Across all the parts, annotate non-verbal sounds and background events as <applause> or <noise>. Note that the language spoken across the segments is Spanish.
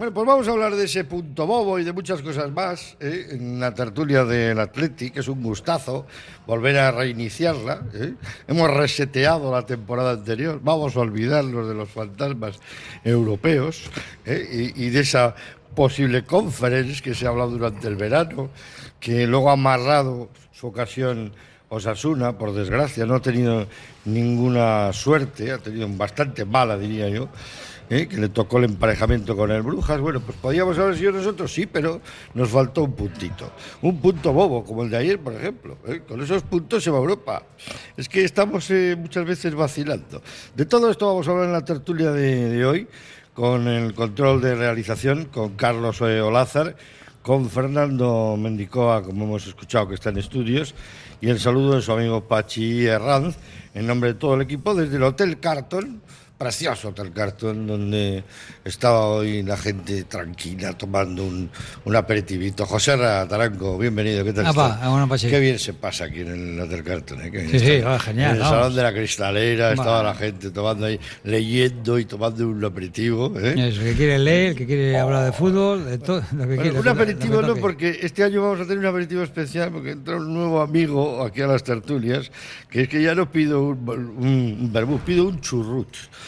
Bueno, pues vamos a hablar de ese punto bobo y de muchas cosas más ¿eh? en la tertulia del Athletic, es un gustazo volver a reiniciarla. ¿eh? Hemos reseteado la temporada anterior, vamos a olvidarnos de los fantasmas europeos ¿eh? y, y de esa posible conference que se ha hablado durante el verano, que luego ha amarrado su ocasión Osasuna, por desgracia, no ha tenido ninguna suerte, ha tenido bastante mala, diría yo. ¿Eh? que le tocó el emparejamiento con el Brujas. Bueno, pues podíamos haber sido nosotros, sí, pero nos faltó un puntito. Un punto bobo, como el de ayer, por ejemplo. ¿eh? Con esos puntos se va Europa. Es que estamos eh, muchas veces vacilando. De todo esto vamos a hablar en la tertulia de, de hoy, con el control de realización, con Carlos Olázar, con Fernando Mendicoa, como hemos escuchado que está en estudios, y el saludo de su amigo Pachi Herranz, en nombre de todo el equipo, desde el Hotel Carton precioso Hotel Carton, donde estaba hoy la gente tranquila tomando un, un aperitivito. José Taranco, bienvenido, ¿qué tal va, bueno, pues. Qué bien se pasa aquí en el Hotel Carton. ¿eh? Qué bien Sí, sí, está. ah, genial, En el vamos. Salón de la Cristalera Va. estaba la gente tomando ahí, leyendo y tomando un aperitivo. ¿eh? Eso, que quiere leer, que quiere hablar de fútbol, de todo lo que Bueno, quiere. un aperitivo no, porque este año vamos a tener un aperitivo especial porque entra un nuevo amigo aquí a las tertulias, que es que ya no pido un, un, un pido un churrut.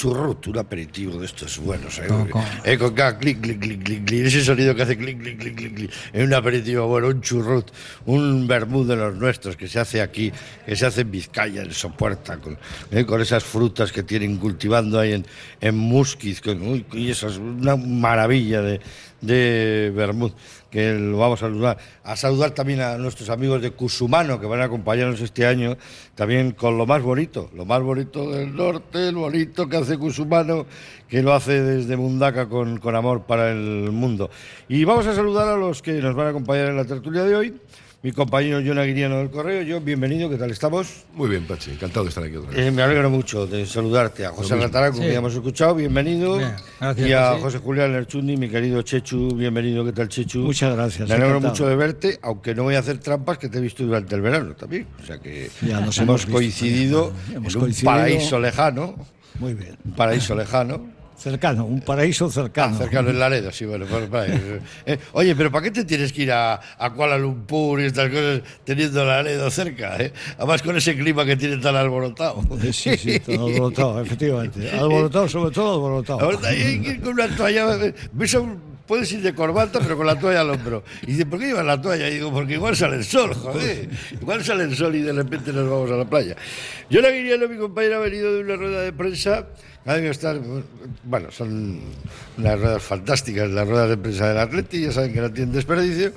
Churrut, un aperitivo de estos buenos, ¿eh? Eh, con cada clic, clic, clic, clic, clic, ese sonido que hace clic, clic, clic, clic, clic. Es un aperitivo bueno, un churrut, un vermut de los nuestros que se hace aquí, que se hace en Vizcaya, en Sopuerta, con, eh, con esas frutas que tienen cultivando ahí en, en Musquiz, con, uy, y eso es una maravilla de, de vermut que lo vamos a saludar. A saludar también a nuestros amigos de Cusumano que van a acompañarnos este año, también con lo más bonito, lo más bonito del norte, el bonito que hace Cusumano, que lo hace desde Mundaca con, con amor para el mundo. Y vamos a saludar a los que nos van a acompañar en la tertulia de hoy. Mi compañero John Aguiriano del Correo, yo, bienvenido, ¿qué tal estamos? Muy bien, Pachi, encantado de estar aquí otra vez. Eh, me alegro mucho de saludarte a José. Rataraco, Sí. que ya hemos escuchado, bienvenido. Bien, gracias, y a José. José Julián Lerchundi, mi querido Chechu, bienvenido, ¿qué tal Chechu? Muchas gracias, Me alegro encantado. mucho de verte, aunque no voy a hacer trampas que te he visto durante el verano también. O sea que Ya nos hemos, hemos visto, coincidido ya hemos en un coincidido. paraíso lejano, Muy bien. un paraíso lejano. Cercano, un paraíso Ah, cercano. cercano en Laredo, sí, bueno, pues, ahí. Eh, oye, pero ¿para qué te tienes que ir a, a Kuala Lumpur y estas cosas teniendo Laredo cerca? eh? Además con ese clima que tiene tan alborotado. Eh, Sí, sí, todo alborotado, efectivamente. <laughs> Alborotado, sobre todo alborotado. Ahora hay que ir con una toalla. eh, ves a un- puedes ir de corbata, pero con la toalla al hombro. Y dice, ¿por qué llevas la toalla? Y digo, porque igual sale el sol, joder. Igual sale el sol y de repente nos vamos a la playa. Yo le diría a mi compañera, ha venido de una rueda de prensa. Estar, bueno, son unas ruedas fantásticas, las ruedas de prensa del Atleti, ya saben que no tienen desperdicio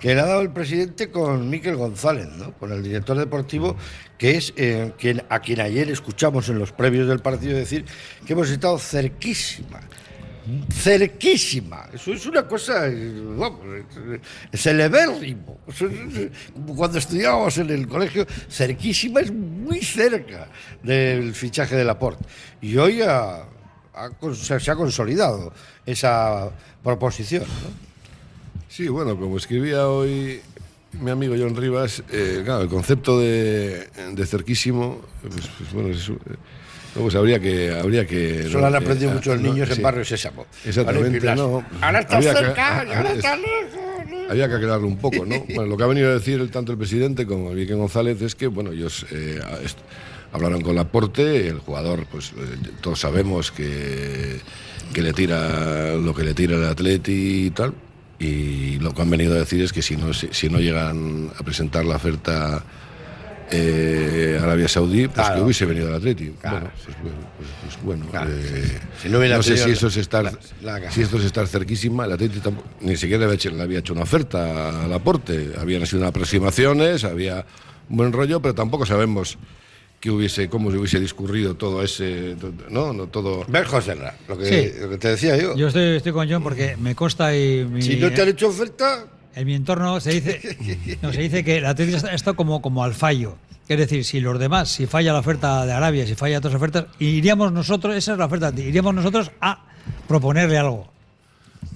que le ha dado el presidente con Miquel González, ¿no? con el director deportivo, que es eh, quien, a quien ayer escuchamos en los previos del partido decir que hemos estado cerquísima, cerquísima. Eso es una cosa, eh, vamos, celebérrimo. Cuando estudiábamos en el colegio, cerquísima es muy cerca del fichaje de Laporte. Y hoy ha- se ha consolidado esa proposición. Sí, bueno, como escribía hoy mi amigo John Rivas, eh, el concepto de, de cerquísimo, pues, pues, bueno, es, eh, no, pues habría que... Habría que Eso lo han aprendido ah, muchos no, niños sí. en Barrio Sésamo. Exactamente. Ahora está que- cerca, ah, ahora ah, está es- lejos. Había que aclararlo un poco, ¿no? Bueno, lo que ha venido a decir tanto el presidente como el González es que, bueno, ellos eh, hablaron con Laporte, el jugador, pues eh, todos sabemos que, que le tira lo que le tira el Atleti y tal, y lo que han venido a decir es que si no, si no llegan a presentar la oferta eh, Arabia Saudí, pues Claro. que hubiese venido al Atleti. Claro. Bueno, pues, bueno, pues- pues bueno, Claro. eh, Si no sé si eso es estar, la- la- si esto es estar cerquísima, el Atleti tampoco- ni siquiera le había, hecho, le había hecho una oferta al aporte. Habían sido unas aproximaciones, había un buen rollo, pero tampoco sabemos que hubiese, cómo se hubiese discurrido todo ese, no, no todo. Ver, José lo que, Sí. lo que te decía yo. Yo estoy, estoy con John porque me consta y mi, si no te han hecho oferta, en mi entorno se dice, <laughs> no, se dice que la Atlético está, está como, como al fallo. Es decir, si los demás, si falla la oferta de Arabia, si falla otras ofertas, iríamos nosotros, esa es la oferta, iríamos nosotros a proponerle algo.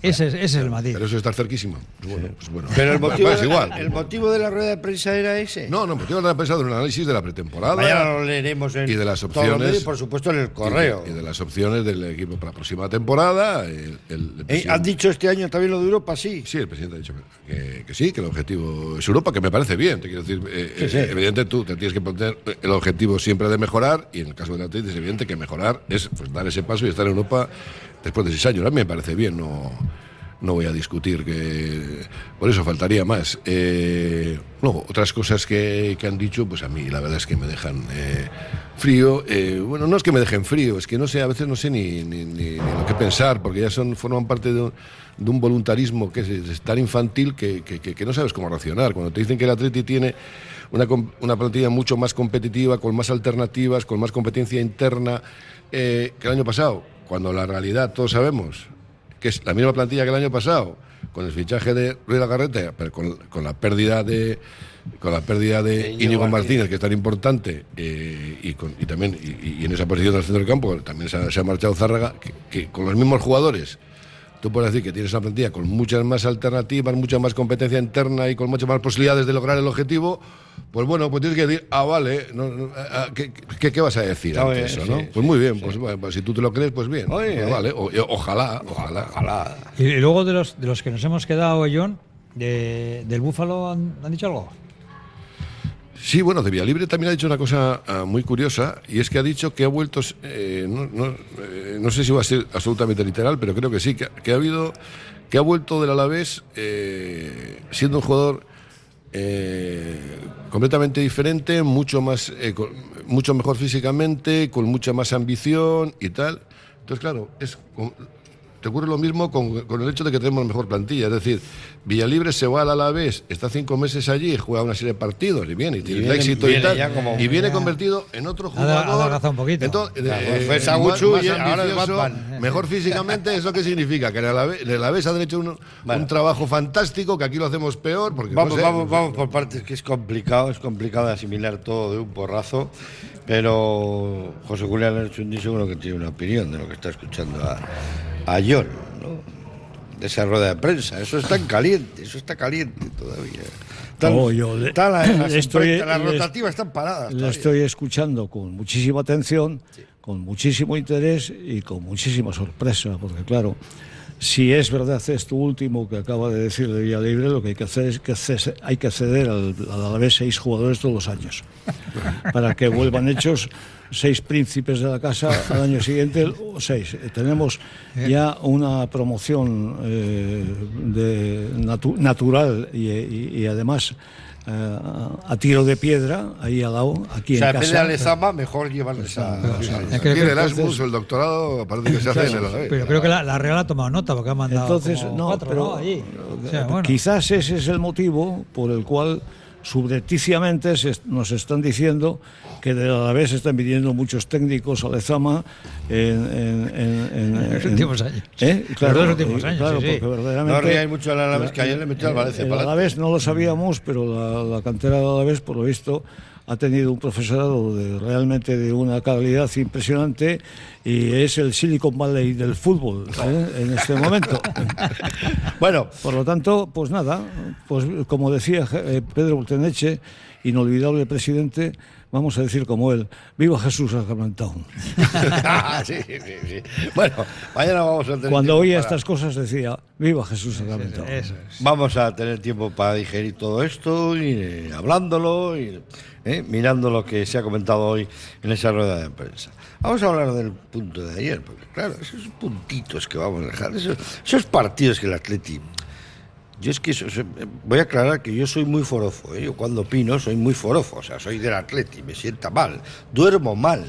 Ese, es- ese es el matiz. Pero eso es estar cerquísimo. Pues bueno, pues bueno. Pero el <laughs> motivo, de, igual. el motivo de la rueda de prensa era ese. No, no, motivo de la prensa de un análisis de la pretemporada. Mañana lo leeremos en y de las opciones. por supuesto en el correo. Y de, y de las opciones del equipo para la próxima temporada. El, el- el Eh, ¿Han dicho este año también lo de Europa? Sí. Sí, el presidente ha dicho que, que sí, que el objetivo es Europa, que me parece bien. Te quiero decir, eh, Sí, sí. eh, evidente tú te tienes que poner el objetivo siempre de mejorar, y en el caso del Atlético es evidente que mejorar es pues, dar ese paso y estar en Europa después de seis años. A mí me parece bien, no, no voy a discutir que por eso faltaría más. Eh, luego, otras cosas que, que han dicho, pues a mí la verdad es que me dejan eh, frío. Eh, bueno, no es que me dejen frío, es que no sé, a veces no sé ni, ni, ni- lo que pensar, porque ya son forman parte de un, de un voluntarismo que es, tan infantil que, que- que- no sabes cómo reaccionar. Cuando te dicen que el Atleti tiene una, una plantilla mucho más competitiva, con más alternativas, con más competencia interna eh, que el año pasado, cuando la realidad todos sabemos que es la misma plantilla que el año pasado, con el fichaje de Ruiz Garrete, pero con, con la pérdida de con la pérdida de Íñigo Martínez. Martínez, que es tan importante, eh, y, con- y también y, y en esa posición del centro del campo también se ha, se ha marchado Zárraga, que, que con los mismos jugadores, tú puedes decir que tienes una plantilla con muchas más alternativas, mucha más competencia interna y con muchas más posibilidades de lograr el objetivo, pues bueno, pues tienes que decir, ah, vale, no, no, ah, ¿qué, qué, qué vas a decir ante eso, sí, no? sí, pues muy bien, pues, bueno, pues si tú te lo crees, pues bien, Oye, pues eh. vale, o- ojalá, ojalá. Ojalá. Y, y luego de los, de los que nos hemos quedado, John, de, del Búfalo, ¿han, han dicho algo? Sí, bueno, de Villalibre también ha dicho una cosa ah, muy curiosa y es que ha dicho que ha vuelto, eh, eh, no sé si va a ser absolutamente literal, pero creo que sí, que, ha habido, que ha vuelto del Alavés eh, siendo un jugador completamente diferente, mucho más, mucho mejor físicamente, con mucha más ambición y tal. Entonces, claro, es te ocurre lo mismo con, con el hecho de que tenemos mejor plantilla. Es decir, Villalibre se va al Alavés, está cinco meses allí, juega una serie de partidos y viene, y tiene viene- éxito viene y tal. como- y viene ya. convertido en otro Ha da- ha jugador. adelgazado un poquito. Entonces, Claro, eh, fue eh, más- y más ahora ambicioso. Mejor físicamente, ¿eso qué significa? Que en el Alavés, en el Alavés han hecho un, Bueno. un trabajo fantástico, que aquí lo hacemos peor. Porque, no Vamos, sé, vamos, vamos por partes, que es complicado, es complicado de asimilar todo de un porrazo, pero José Julián Archundi seguro que tiene una opinión de lo que está escuchando a, a John, ¿no? De esa rueda de prensa, eso está en caliente, eso está caliente todavía. No, yo le- las, <clears throat> las estoy- le- rotativas están paradas. Lo estoy escuchando con muchísima atención, con muchísimo interés y con muchísima sorpresa, porque claro, si es verdad esto último que acaba de decir de Villalibre, lo que hay que hacer es que hay que ceder al, al Alavés seis jugadores todos los años, <laughs> para que vuelvan hechos seis príncipes de la casa al año siguiente, o seis. Eh, Tenemos ya una promoción eh, de natu- natural y, y- y además eh, a tiro de piedra, ahí al lado, aquí O sea, en en vez de casa. Alezama, mejor llevarles a... Es que Aquí el Erasmus, el doctorado, parece que se hace en el. Pero creo que la, la Real ha tomado nota porque ha mandado Entonces, como no, cuatro, pero ¿no? Allí. O sea, bueno. quizás ese es el motivo por el cual subrepticiamente se est- nos están diciendo que de la vez están pidiendo muchos técnicos a Lezama en, en- en- en- En los últimos años. ¿Eh? Los dos últimos eh, años, claro, sí, sí. porque No verdaderamente ríais mucho al Alavés, que ayer le metió al Valencia. el para Alavés no lo sabíamos, pero la, la cantera del Alavés, por lo visto, ha tenido un profesorado de, realmente de una calidad impresionante y es el Silicon Valley del fútbol ¿eh? en este momento. <laughs> Bueno, Por lo tanto, pues nada, pues como decía eh, Pedro Bulteneche, inolvidable presidente, vamos a decir como él, viva Jesús sacramentado. <laughs> sí, sí, sí. Bueno, mañana vamos a tener Cuando oía para- estas cosas decía, viva Jesús sacramentado. Eso es. Vamos a tener tiempo para digerir todo esto, y eh, hablándolo, y eh, mirando lo que se ha comentado hoy en esa rueda de prensa. Vamos a hablar del punto de ayer, porque claro, esos puntitos que vamos a dejar, esos, esos partidos que el Atleti... Yo es que voy a aclarar que yo soy muy forofo, ¿eh? yo cuando opino soy muy forofo, o sea, soy del Atleti, me sienta mal, duermo mal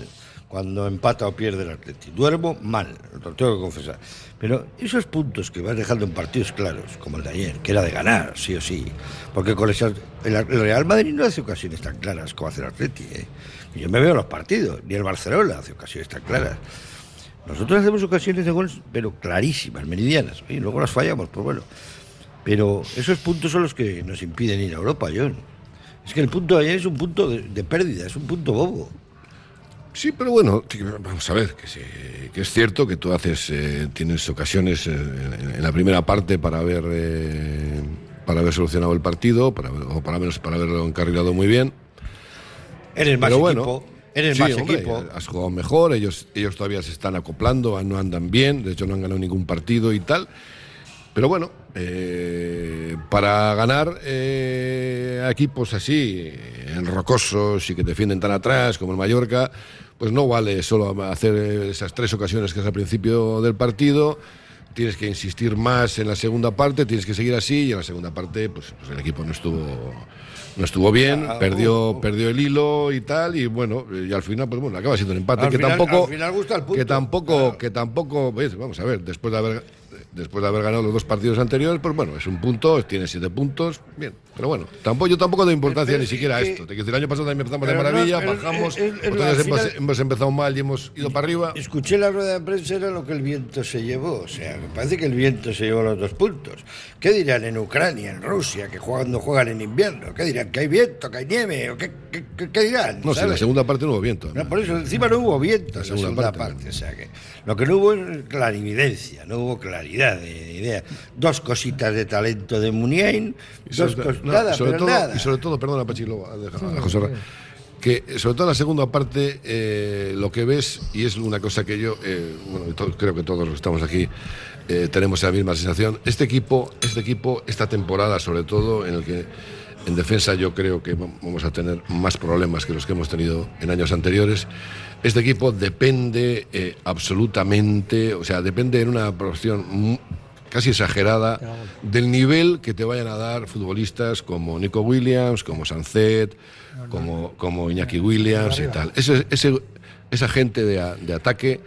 cuando empata o pierde el Atleti, duermo mal, lo tengo que confesar. Pero esos puntos que vas dejando en partidos claros, como el de ayer, que era de ganar, sí o sí, porque con el Real Madrid no hace ocasiones tan claras como hace el Atleti, ¿eh? yo me veo los partidos, ni el Barcelona hace ocasiones tan claras. Nosotros hacemos ocasiones de goles, pero clarísimas, meridianas, y luego las fallamos, pues bueno. Pero esos puntos son los que nos impiden ir a Europa, John. Es que el punto de ayer es un punto de, de pérdida, es un punto bobo. Sí, pero bueno, vamos a ver, que, que es cierto que tú haces, eh, tienes ocasiones en, en, la primera parte para haber, eh, para haber solucionado el partido, para, o para menos para haberlo encarrilado muy bien. Eres más Pero bueno, equipo. Eres sí, más hombre, equipo. Has jugado mejor, ellos, ellos todavía se están acoplando, no andan bien, de hecho no han ganado ningún partido y tal. Pero bueno, eh, para ganar eh, a equipos así, enrocosos y que defienden tan atrás como el Mallorca, pues no vale solo hacer esas tres ocasiones que es al principio del partido. Tienes que insistir más en la segunda parte, tienes que seguir así y en la segunda parte pues, pues el equipo no estuvo no estuvo bien, Ah, perdió, uh, uh. perdió el hilo y tal, y bueno, y al final, pues bueno, acaba siendo un empate Al que final- tampoco, al final gusta el punto. que tampoco, Claro. que tampoco, ves, vamos a ver, después de haber, después de haber ganado los dos partidos anteriores, pues bueno, es un punto, tiene siete puntos, bien, pero bueno, tampoco, yo tampoco doy importancia Pero ni siquiera a esto, de que el año pasado también empezamos de no, maravilla, pero bajamos, vez hemos, final- hemos empezado mal y hemos ido para arriba. Escuché la rueda de prensa, era lo que el viento se llevó. O sea, me parece que el viento se llevó los dos puntos. ¿Qué dirán en Ucrania, en Rusia, que juegan, no juegan en invierno? ¿Qué dirán? ¿Que hay viento, que hay nieve? ¿O qué, qué- qué- qué dirán? No, si en la segunda parte no hubo viento. No, por eso encima no hubo viento en la segunda segunda, parte, parte. O sea que lo que no hubo es clarividencia, no hubo claridad de. Dos cositas de talento de Muniain, Y dos sobre, cos- no, nada, sobre pero todo, nada. Y sobre todo, perdona, Pachi, luego, a- a- José Ra- que sobre todo en la segunda parte eh, lo que ves, y es una cosa que yo, eh, bueno, creo que todos los que estamos aquí eh, tenemos la misma sensación, este equipo, este equipo, esta temporada sobre todo, en el que en defensa yo creo que vam- vamos a tener más problemas que los que hemos tenido en años anteriores, este equipo depende eh, absolutamente, o sea, depende en una proporción casi exagerada del nivel que te vayan a dar futbolistas como Nico Williams, como Sancet, como, como Iñaki Williams y tal. Ese, ese- esa gente de, de ataque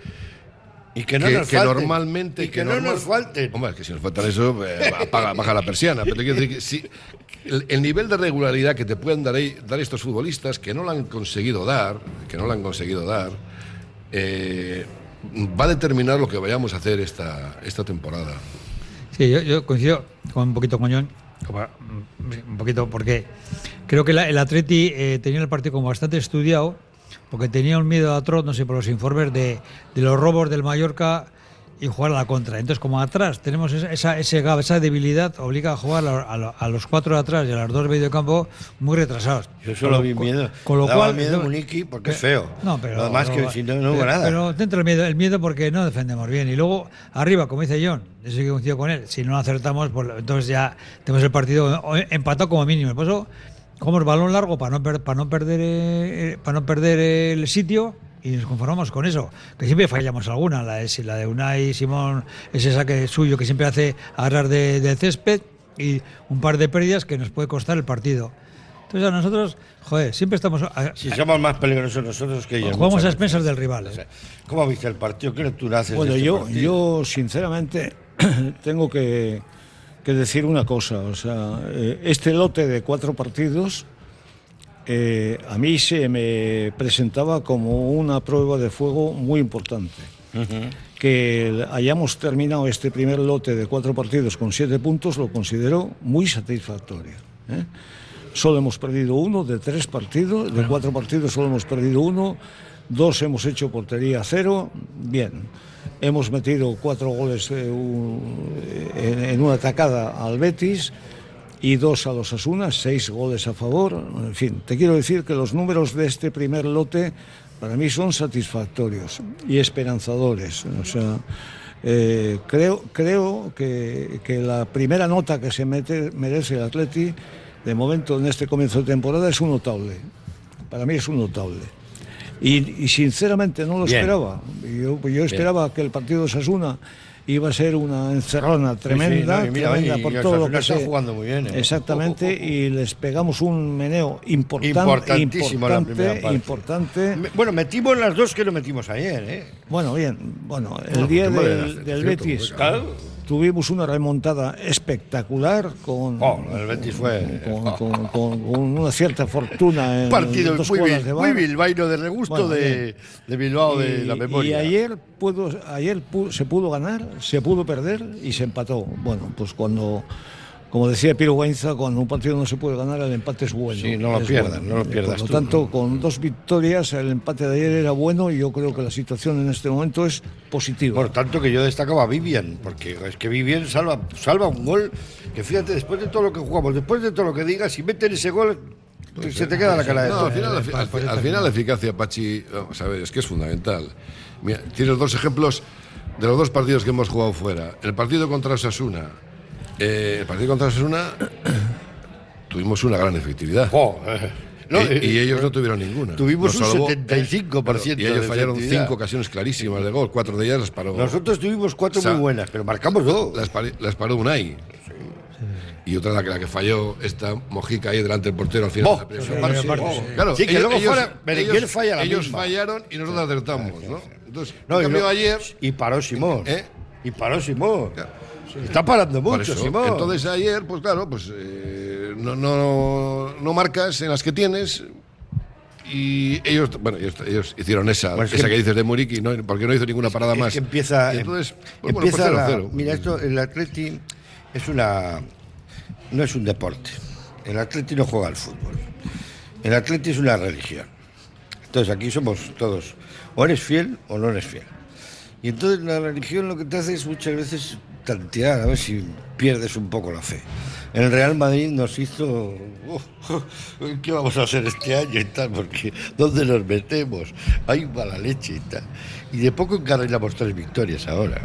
Y que no que, nos que falten. normalmente Y que, no normal- nos falten. Hombre, es que si nos faltan eso, eh, apaga- baja la persiana. Pero te quiero decir que si el, el nivel de regularidad que te pueden dar, dar estos futbolistas que no lo han conseguido dar, que no lo han conseguido dar, eh, va a determinar lo que vayamos a hacer esta, esta temporada. Sí, yo, coincido con un poquito con John, mm, un poquito porque creo que la- el Atleti eh, tenía el partido como bastante estudiado, porque tenía un miedo atroz, no sé, por los informes de, de los robos del Mallorca y jugar a la contra. Entonces, como atrás tenemos esa, ese gap, esa debilidad, obliga a jugar a, a- a los cuatro de atrás y a los dos medio campo muy retrasados. Yo solo vi miedo. Con lo Daba cual, miedo yo- Muniqui porque es que- feo. No, pero. Lo demás que si no, no hubo pero- nada. Pero dentro el miedo, el miedo porque no defendemos bien. Y luego, arriba, como dice John, eso sí que coincido con él, si no acertamos, pues entonces ya tenemos el partido empatado como mínimo. Por eso, jugamos balón largo para no, per- para no, perder, eh, para no perder el sitio. Y nos conformamos con eso, que siempre fallamos alguna, la de, la de Unai Simón, ese saque suyo que siempre hace agarrar de, del césped y un par de pérdidas que nos puede costar el partido. Entonces a nosotros, joder, siempre estamos... a- Si somos más peligrosos nosotros que ellos. Jugamos a expensas del rival. ¿eh? O sea, ¿Cómo viste el partido? ¿Qué lectura haces Bueno, de este yo, partido? yo sinceramente <clears throat> tengo que, que decir una cosa. O sea, eh, este lote de cuatro partidos eh, a mí se me presentaba como una prueba de fuego muy importante. Que hayamos terminado este primer lote de cuatro partidos con siete puntos lo considero muy satisfactorio. ¿eh? Solo hemos perdido uno de tres partidos, de cuatro partidos solo hemos perdido uno, dos hemos hecho portería cero, bien. Hemos metido cuatro goles eh, un- en, en una atacada al Betis y dos a los Asunas, seis goles a favor. En fin, te quiero decir que los números de este primer lote para mí son satisfactorios y esperanzadores. O sea, eh, creo, creo que, que la primera nota que se mete, merece el Atleti de momento en este comienzo de temporada es un notable. Para mí es un notable. Y, y sinceramente no lo Bien. esperaba. Yo, yo esperaba que el partido de Sasuna iba a ser una encerrona sí, tremenda, no, tremenda y- por y todo lo que está jugando muy bien, ¿eh? Exactamente, y les pegamos un meneo importante, Importantísimo la primera importante, parte. importante. Me- Bueno, metimos las dos que no metimos ayer, ¿eh? Bueno, bien, bueno, el día del, del Betis claro. Tuvimos una remontada espectacular con, Oh, el Betis fue- con, con- con- con una cierta fortuna en partido dos muy, bil- de muy VAR. bilbaíno de regusto Bueno, de, de Bilbao de la memoria. Y ayer, pudo, ayer se pudo ganar, se pudo perder y se empató. Bueno, pues cuando, como decía Piro Gainza, cuando un partido no se puede ganar, el empate es bueno. Sí, no lo pierdas, bueno. no lo pierdas Por lo tú. tanto, con dos victorias, el empate de ayer era bueno y yo creo que la situación en este momento es positiva. Por tanto que yo destacaba a Vivian, porque es que Vivian salva, salva un gol que fíjate, después de todo lo que jugamos, después de todo lo que digas, si meten ese gol, se te queda la cara de No, todo. al final, al, al- al final la eficacia, Pachi, vamos a ver, es que es fundamental. Mira, tienes dos ejemplos de los dos partidos que hemos jugado fuera. El partido contra Osasuna. Eh, el partido contra Osasuna <coughs> tuvimos una gran efectividad. Eh, no, y, eh, y ellos no tuvieron ninguna. tuvimos Nos un salvó, 75% Y ellos de fallaron cinco ocasiones clarísimas de gol, cuatro de ellas las paró. Nosotros tuvimos cuatro muy buenas, pero marcamos dos. las, pare- las paró Unai. Y otra la que, la que falló esta Mojica ahí delante del portero al final. Oh, de la primera sí, oh. Claro, Sí, que ellos, luego ellos- fuera ellos- falla la ellos misma. fallaron y nosotros acertamos, ¿no? Entonces, No, y, ayer y paró Simón. ¿Eh? Y paró Simón. Está parando mucho, Simón. Entonces ayer, pues claro, pues eh, no, no, no marcas en las que tienes y ellos, bueno, ellos, ellos hicieron esa, Bueno, es esa que- que, dices de Muriqui, ¿no? porque no hizo ninguna parada Es más. que empieza, Y entonces, pues, bueno, empieza pues la- 0-0. Mira, esto, el Atleti es una. No es un deporte. El Atleti no juega al fútbol. El Atleti es una religión. Entonces aquí somos todos. O eres fiel o no eres fiel. Y entonces la religión lo que te hace es muchas veces tantear, a ver si pierdes un poco la fe. El Real Madrid nos hizo. "Oh, ¿Qué vamos a hacer este año y tal? Porque ¿dónde nos metemos? Hay mala leche y tal. Y de poco encarrilamos tres victorias ahora.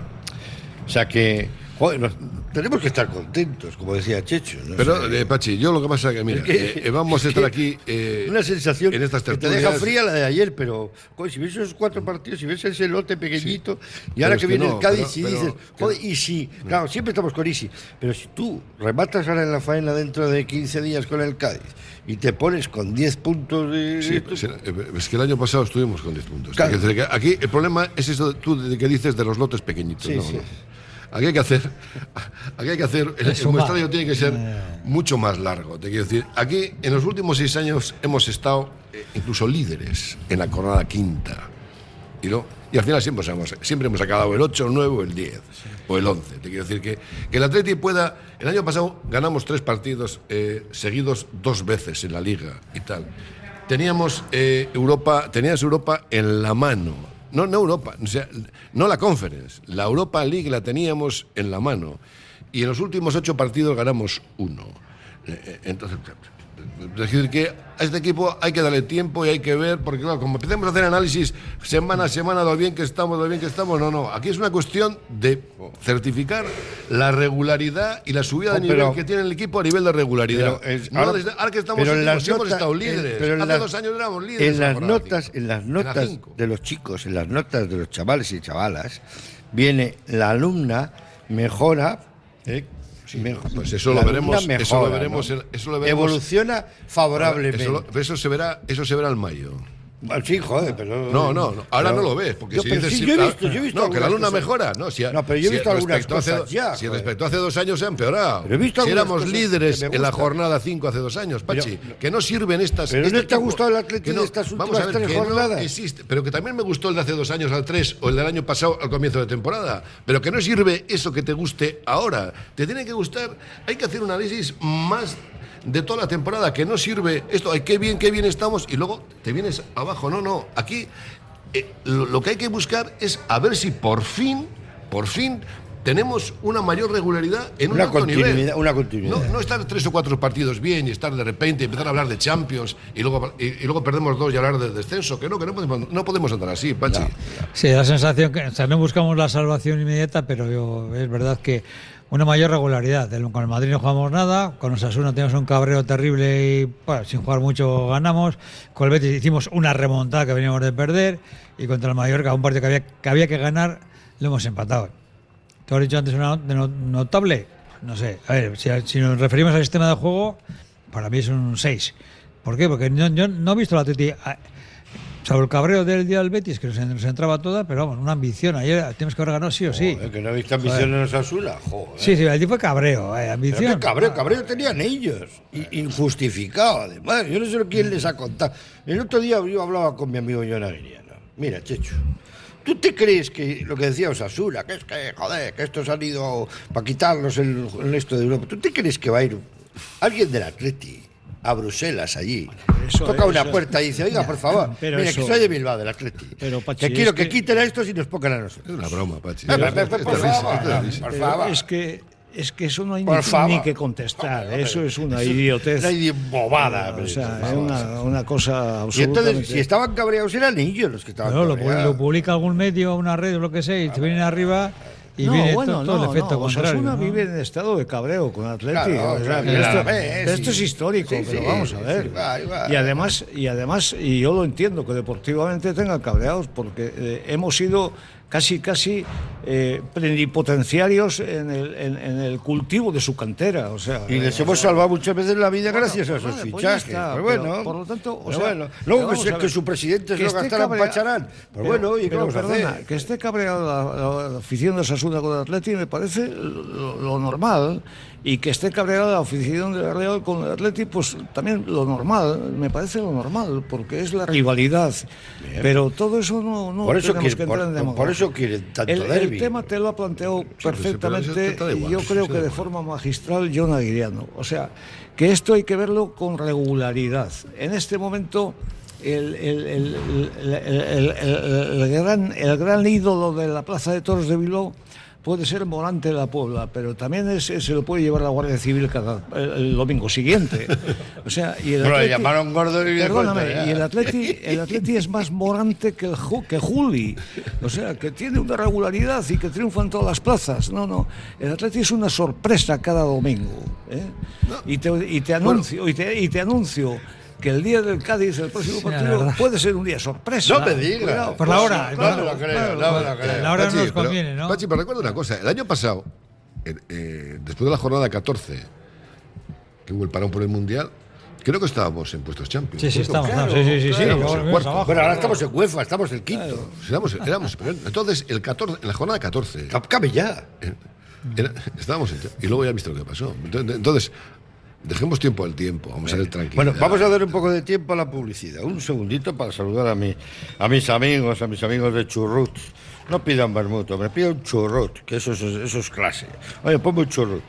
O sea que. Joder, nos- tenemos que estar contentos, como decía Checho. no Pero, eh, Pachi, yo lo que pasa es que, mira, Es que- eh, eh, vamos a es estar aquí eh, una sensación en estas que te tertulias. deja fría la de ayer, pero joder, si ves esos cuatro partidos, si ves ese lote pequeñito, y ahora que que viene no, el Cádiz pero- y pero- dices, joder, y si, claro, siempre estamos con Isi, pero si tú rematas ahora en la faena dentro de 15 días con el Cádiz y te pones con 10 puntos de... Sí, es que el año pasado estuvimos con 10 puntos. Claro. Aquí el problema es eso de- tú de que dices de los lotes pequeñitos. Sí, no, sí. no. Aquí hay que hacer, aquí hay que hacer, el, el muestrario tiene que ser mucho más largo. Te quiero decir, aquí en los últimos seis años hemos estado eh, incluso líderes en la jornada quinta. Y, no, y al final siempre hemos, siempre hemos acabado el 8, el 9 o el 10 o el 11. Te quiero decir que, que el Atleti pueda... El año pasado ganamos tres partidos eh, seguidos dos veces en la liga y tal. Teníamos eh, Europa, tenías Europa en la mano. No, no Europa, o sea, no la Conference. La Europa League la teníamos en la mano. Y en los últimos ocho partidos ganamos uno. Eh, eh, Entonces, es decir, que a este equipo hay que darle tiempo y hay que ver, porque claro, como empecemos a hacer análisis semana a semana lo bien que estamos, lo bien que estamos, no, no. Aquí es una cuestión de certificar la regularidad y la subida de Oh, nivel pero- que tiene el equipo a nivel de regularidad. Pero es- No ahora- desde- ahora que estamos pero en las sí hemos notas- estado en- líderes. pero en Hace las- dos años éramos líderes. En la las notas, en las En la notas de los chicos, en las notas de los chavales y chavalas, viene la alumna mejora, ¿eh? Pues eso lo veremos- eso lo mejora, veremos ¿no? eso lo veremos- Evoluciona favorablemente. Eso, lo- eso se verá, eso se verá en mayo. Sí, joder, pero. No, no, no, ahora pero- no lo ves, porque Yo- si dices sí, si- yo he visto, yo he visto No, que la algunas luna cosas. mejora, no, si, No, pero yo he si visto algunas respecto a hace cosas ya, Si joder. respecto a hace dos años se ha empeorado. Pero he visto si algunas éramos líderes en la jornada 5 hace dos años, Pachi, Pero- que no sirven estas. Pero este ¿no te ha gustado el Atleti que de estas vamos últimas a ver, tres que jornadas? existe, pero que también me gustó el de hace dos años al 3 o el del año pasado al comienzo de temporada. Pero que no sirve eso que te guste ahora. Te tiene que gustar, hay que hacer un análisis más de toda la temporada, que no sirve esto, ay, qué bien, qué bien estamos, y luego te vienes abajo. No, no, aquí eh, lo, lo que hay que buscar es a ver si por fin, por fin, tenemos una mayor regularidad en Una un alto nivel. continuidad, una continuidad. No, no estar tres o cuatro partidos bien y estar de repente empezar a hablar de Champions y luego, y, y luego perdemos dos y hablar de descenso, que no, que no podemos, no podemos andar así, Pachi. Sí, la sensación que, o sea, no buscamos la salvación inmediata, pero yo- es verdad que una mayor regularidad. Con el Madrid no jugamos nada, con Osasuna tenemos un cabreo terrible y sin jugar mucho ganamos. Con el Betis hicimos una remontada que veníamos de perder y contra el Mallorca, un partido que había que, había que ganar, lo hemos empatado. ¿Te has dicho antes una notable? No sé. A ver, si, si nos referimos al sistema de juego, para mí es un 6. ¿Por qué? Porque no- yo no he visto la Atleti... Salvo el cabreo del día del Betis, que nos, nos entraba toda, pero vamos, una ambición. Ayer tenemos que haber ganado sí o sí. Joder, que no visto ambición en Osasuna. Joder. Sí, sí, el tipo fue cabreo, eh, Pero ambición. qué cabreo, cabreo tenían ellos. Injustificado, además. Yo no sé quién les ha contado. El otro día yo hablaba con mi amigo John Aguiriano. Mira, Checho, tú ¿Tú te crees que lo que decía Osasura, que es que, joder, que estos han ido para quitarlos el, el esto de Europa, ¿tú te crees que va a ir alguien del Atleti? A Bruselas allí. eso- Toca una eso- puerta y dice, oiga, por favor, Pero mira, eso- que soy de Bilbao, del Atleti. Pero, Pachi, que quiero que... que- quiten a estos y nos pongan a nosotros. Es una broma, Pachi. Por favor, por favor. es que es que eso no hay Por ni, que contestar. Hombre, eso es una eso- idiotez. Una bobada. o sea, es una, una cosa Y absolutamente. entonces, si estaban cabreados, eran ellos los que estaban Bueno, lo, pu- cabreados. lo publica algún medio, una red o lo que sea, y te vienen arriba y no, viene bueno, to- todo, no, el efecto no, contrario. Osasuna ¿no? vive en estado de cabreo con Atleti. Claro, o sea, claro, que esto, claro, ves, esto es histórico, Sí, pero sí, vamos a ver. sí, va, va. Y además, y además, y yo lo entiendo que deportivamente tengan cabreados, porque eh, hemos sido casi, casi eh, plenipotenciarios en el, en, en el cultivo de su cantera. O sea, Y les eh, hemos salvado muchas veces la vida gracias a pues esos vale, pues fichajes. Pues pero, bueno, por lo tanto, o pero sea, bueno. pero Luego que, a que su presidente se lo esté gastarán cabrea- pacharán. Pues pero- bueno, ¿qué pero perdona, que esté cabreada la, la afición de Osasuna con el Atleti me parece lo, lo normal y que esté cabreada la afición de la Real con el Atleti pues también lo normal, me parece lo normal porque es la rivalidad. Pero todo eso no, no Por eso tenemos quiere- que entrar por- en por eso quieren tanto el, el derbi. tema te lo ha planteado eso perfectamente igual, y yo creo que de forma magistral John Aguiriano. O sea, que esto hay que verlo con regularidad. En este momento, el, el- el- el- el- el- el gran, el gran ídolo de la Plaza de Toros de Bilbao puede ser Morante de la Puebla, pero también es- se lo puede llevar la Guardia Civil cada, el, el domingo siguiente. <laughs> O sea, y el Atleti- llamaron gordo y Perdóname, y el Atleti, el Atleti es más morante que, el que Juli. O sea, que tiene una regularidad y que triunfa en todas las plazas. No, no. El Atleti es una sorpresa cada domingo. ¿eh? Y, te, y te anuncio, y, te, y te anuncio que el día del Cádiz, el próximo partido, puede ser un día sorpresa. No me digas. Por la hora, No me lo creo, claro, no me lo claro. creo. La hora Pachi, no nos pero- conviene, ¿no? Pachi, pero recuerda una cosa. El año pasado, eh, eh, después de la jornada 14, que hubo el parón por el Mundial, creo que estábamos en puestos champions. Sí, sí, estamos, sí, sí, sí, sí, Éramos vamos, el vamos cuarto. abajo. Bueno, ahora estamos en UEFA, estamos el quinto. Éramos, éramos- pero entonces, el 14, en la jornada 14, Cap- Cabe ya. era- estábamos en, y luego ya he visto lo que pasó. Entonces, entonces, dejemos tiempo al tiempo, vamos a ver tranquilo. Bueno, vamos a dar un poco de tiempo a la publicidad. Un segundito para saludar a, mi, a mis amigos, a mis amigos de Churrut. No pidan vermuto, me pidan churrut, que eso es, eso es clase. Oye, ponme un churrut.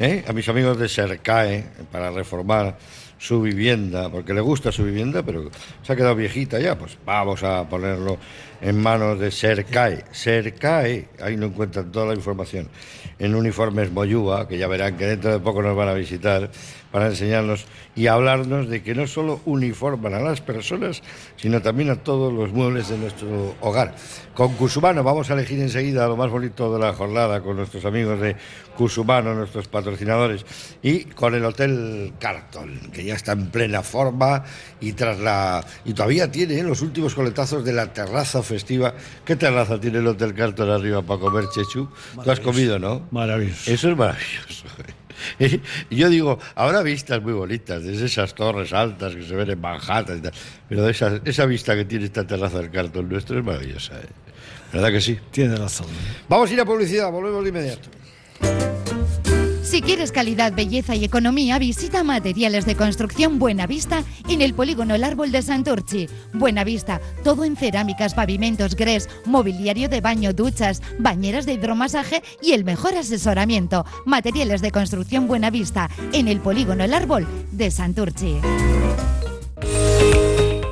¿eh? A mis amigos de Sercae, para reformar su vivienda, porque le gusta su vivienda, pero se ha quedado viejita ya, pues vamos a ponerlo en manos de Sercae. Sercae, ahí no encuentran toda la información. En Uniformes Moyúa, que ya verán que dentro de poco nos van a visitar para enseñarnos y hablarnos de que no solo uniforman a las personas, sino también a todos los muebles de nuestro hogar. Con Cusumano vamos a elegir enseguida lo más bonito de la jornada con nuestros amigos de Cusumano, nuestros patrocinadores, y con el Hotel Carton, que ya está en plena forma y tras la y todavía tiene ¿eh? los últimos coletazos de la terraza festiva. ¿Qué terraza tiene el Hotel Carton arriba para comer, Chechu? Tú has comido, ¿no? Maravilloso. Eso es maravilloso. <laughs> <laughs> Y yo digo, habrá vistas muy bonitas, desde esas torres altas que se ven en Manhattan y tal, pero esa, esa vista que tiene esta terraza del cartón nuestro es maravillosa. ¿eh? ¿Verdad que sí? Tiene razón. Vamos a ir a publicidad, volvemos de inmediato. Si quieres calidad, belleza y economía, visita Materiales de Construcción Buenavista en el polígono El Árbol de Santurchi. Buenavista, todo en cerámicas, pavimentos, grés, mobiliario de baño, duchas, bañeras de hidromasaje y el mejor asesoramiento. Materiales de Construcción Buenavista en el polígono El Árbol de Santurchi.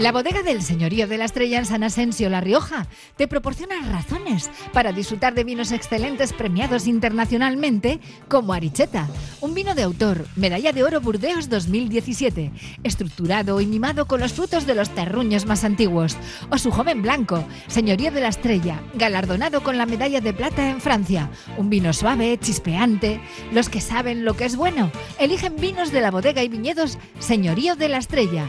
La bodega del Señorío de la Estrella en San Asensio, La Rioja, te proporciona razones para disfrutar de vinos excelentes premiados internacionalmente como Aricheta, un vino de autor, medalla de oro Burdeos 2017, estructurado y mimado con los frutos de los terruños más antiguos, o su joven blanco, Señorío de la Estrella, galardonado con la medalla de plata en Francia, un vino suave, chispeante. Los que saben lo que es bueno, eligen vinos de la bodega y viñedos Señorío de la Estrella.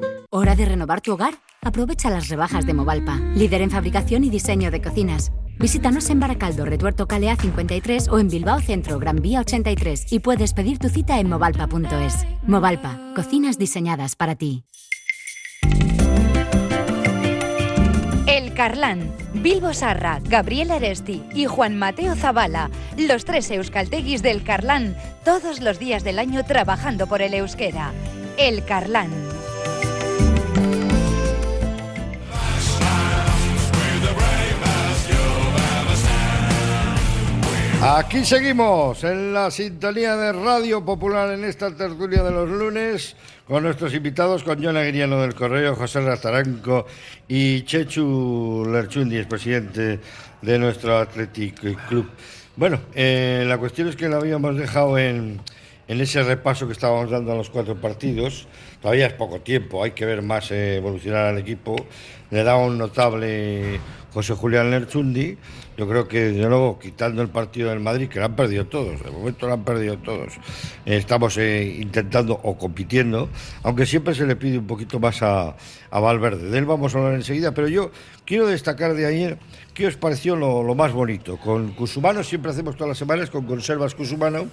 ¿Hora de renovar tu hogar? Aprovecha las rebajas de Movalpa, líder en fabricación y diseño de cocinas. Visítanos en Baracaldo, Retuerto Calea 53 o en Bilbao Centro, Gran Vía 83 y puedes pedir tu cita en movalpa.es. Movalpa, cocinas diseñadas para ti. El Carlán, Bilbo Sarra, Gabriel Aresti y Juan Mateo Zavala, los tres euskalteguis del Carlán, todos los días del año trabajando por el euskera. El Carlán. Aquí seguimos en la sintonía de Radio Popular en esta tertulia de los lunes con nuestros invitados, con John Aguiriano del Correo, José Rastaranco y Chechu Lerchundi, presidente de nuestro Athletic Club. Bueno, eh, la cuestión es que lo habíamos dejado en, en ese repaso que estábamos dando a los cuatro partidos. Todavía es poco tiempo, hay que ver más eh, evolucionar al equipo. Le da un notable José Julián Lerchundi. Yo creo que, de nuevo, quitando el partido del Madrid, que lo han perdido todos, de momento lo han perdido todos, eh, estamos eh, intentando o compitiendo, aunque siempre se le pide un poquito más a, a, Valverde. De él vamos a hablar enseguida, pero yo quiero destacar de ayer qué os pareció lo, lo más bonito. Con Cusumano, siempre hacemos todas las semanas con conservas Cusumano,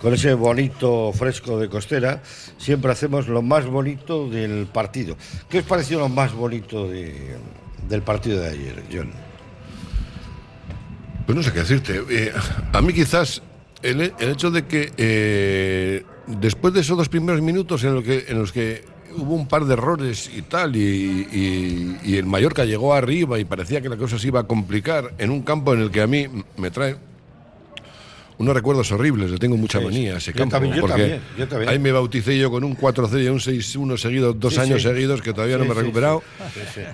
con ese bonito fresco de costera, siempre hacemos lo más bonito del partido. ¿Qué os pareció lo más bonito de, del partido de ayer, John? Pues no sé qué decirte. Eh, a mí quizás el, el hecho de que eh, después de esos dos primeros minutos en, que, en los que hubo un par de errores y tal, y, el Mallorca llegó arriba y parecía que la cosa se iba a complicar en un campo en el que a mí me trae unos recuerdos horribles, le tengo mucha manía a ese Yo campo. también, yo porque también, yo también. Ahí me bauticé yo con un 4-0 y un 6-1 seguido, dos Sí, años sí. seguidos, que todavía no me he recuperado.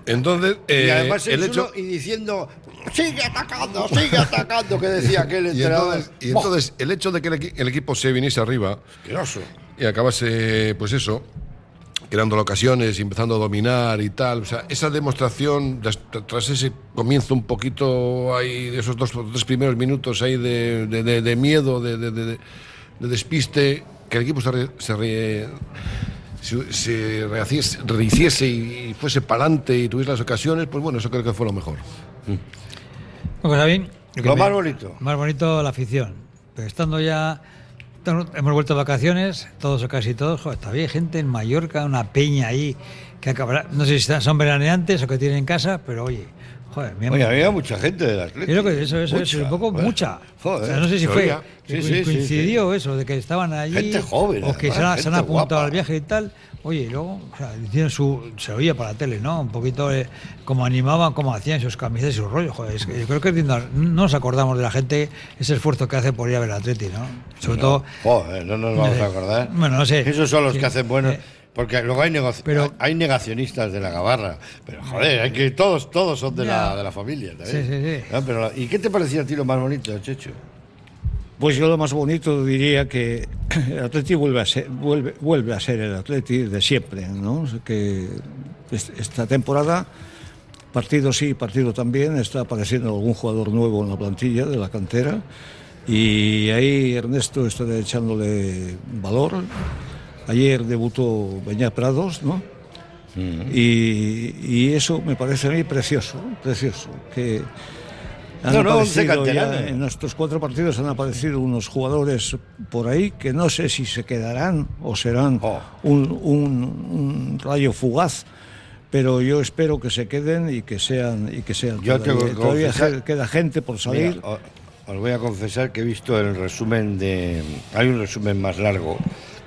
Entonces, y eh, además el hecho. y diciendo, sigue atacando, sigue atacando, que decía <laughs> aquel Y entrenador. entonces, y entonces el hecho de que el, equi- el equipo se viniese arriba y acabase, pues eso, creando ocasiones, empezando a dominar y tal. O sea, esa demostración, tras ese comienzo un poquito ahí, de esos dos o tres primeros minutos ahí de, de- de- de miedo, de, de- de- de despiste, que el equipo se, re- se, re- se- se rehaciese- rehiciese y fuese para adelante y tuviese las ocasiones, pues bueno, eso creo que fue lo mejor. Bueno, Sabín, que Lo más bonito. Más bonito la afición. Pero estando ya. Hemos vuelto de vacaciones, todos o casi todos. Joder, todavía hay gente en Mallorca, una peña ahí que acabará. No sé si son veraneantes o que tienen en casa, pero oye, joder, Oye, había mucha gente del Atlético. Lo que- eso, eso, eso, Mucha, un poco joder. mucha. Joder, O sea, no sé si fue. Sí, coincidió eso, de que estaban allí. Gente joven, O que se, han- se han gente apuntado guapa. al viaje y tal. Oye, y luego, o sea, hicieron su, se oía para la tele, ¿no? Un poquito eh, como animaban, como hacían sus camisetas y sus rollos. Joder, es que yo creo que no nos acordamos de la gente ese esfuerzo que hace por ir a ver al Atleti, ¿no? Sobre No, todo. Joder, no nos vamos a acordar. Bueno, no sé. Esos son los Sí. que hacen buenos. Eh, Porque luego hay, negoci- pero- hay negacionistas de la gabarra. Pero joder, hay que todos, todos son de, la, de la familia. también. Sí, sí, sí. No, pero ¿Y qué te parecía a ti lo más bonito, Checho? Pues yo lo más bonito diría que el Atleti vuelve a ser, vuelve, vuelve a ser el Atleti de siempre, ¿no? Que es- esta temporada, partido sí, partido también, está apareciendo algún jugador nuevo en la plantilla de la cantera Y ahí Ernesto está echándole valor. Ayer debutó Beñat Prados, ¿no? y, y eso me parece a mí precioso, precioso. Que han No, no, aparecido ya en nuestros cuatro partidos han aparecido unos jugadores por ahí que no sé si se quedarán o serán Oh. un, un- un rayo fugaz. Pero yo espero que se queden y que sean y que sean Yo tengo todavía, que todavía queda gente por salir. Mira, os voy a confesar que he visto el resumen de. Hay un resumen más largo,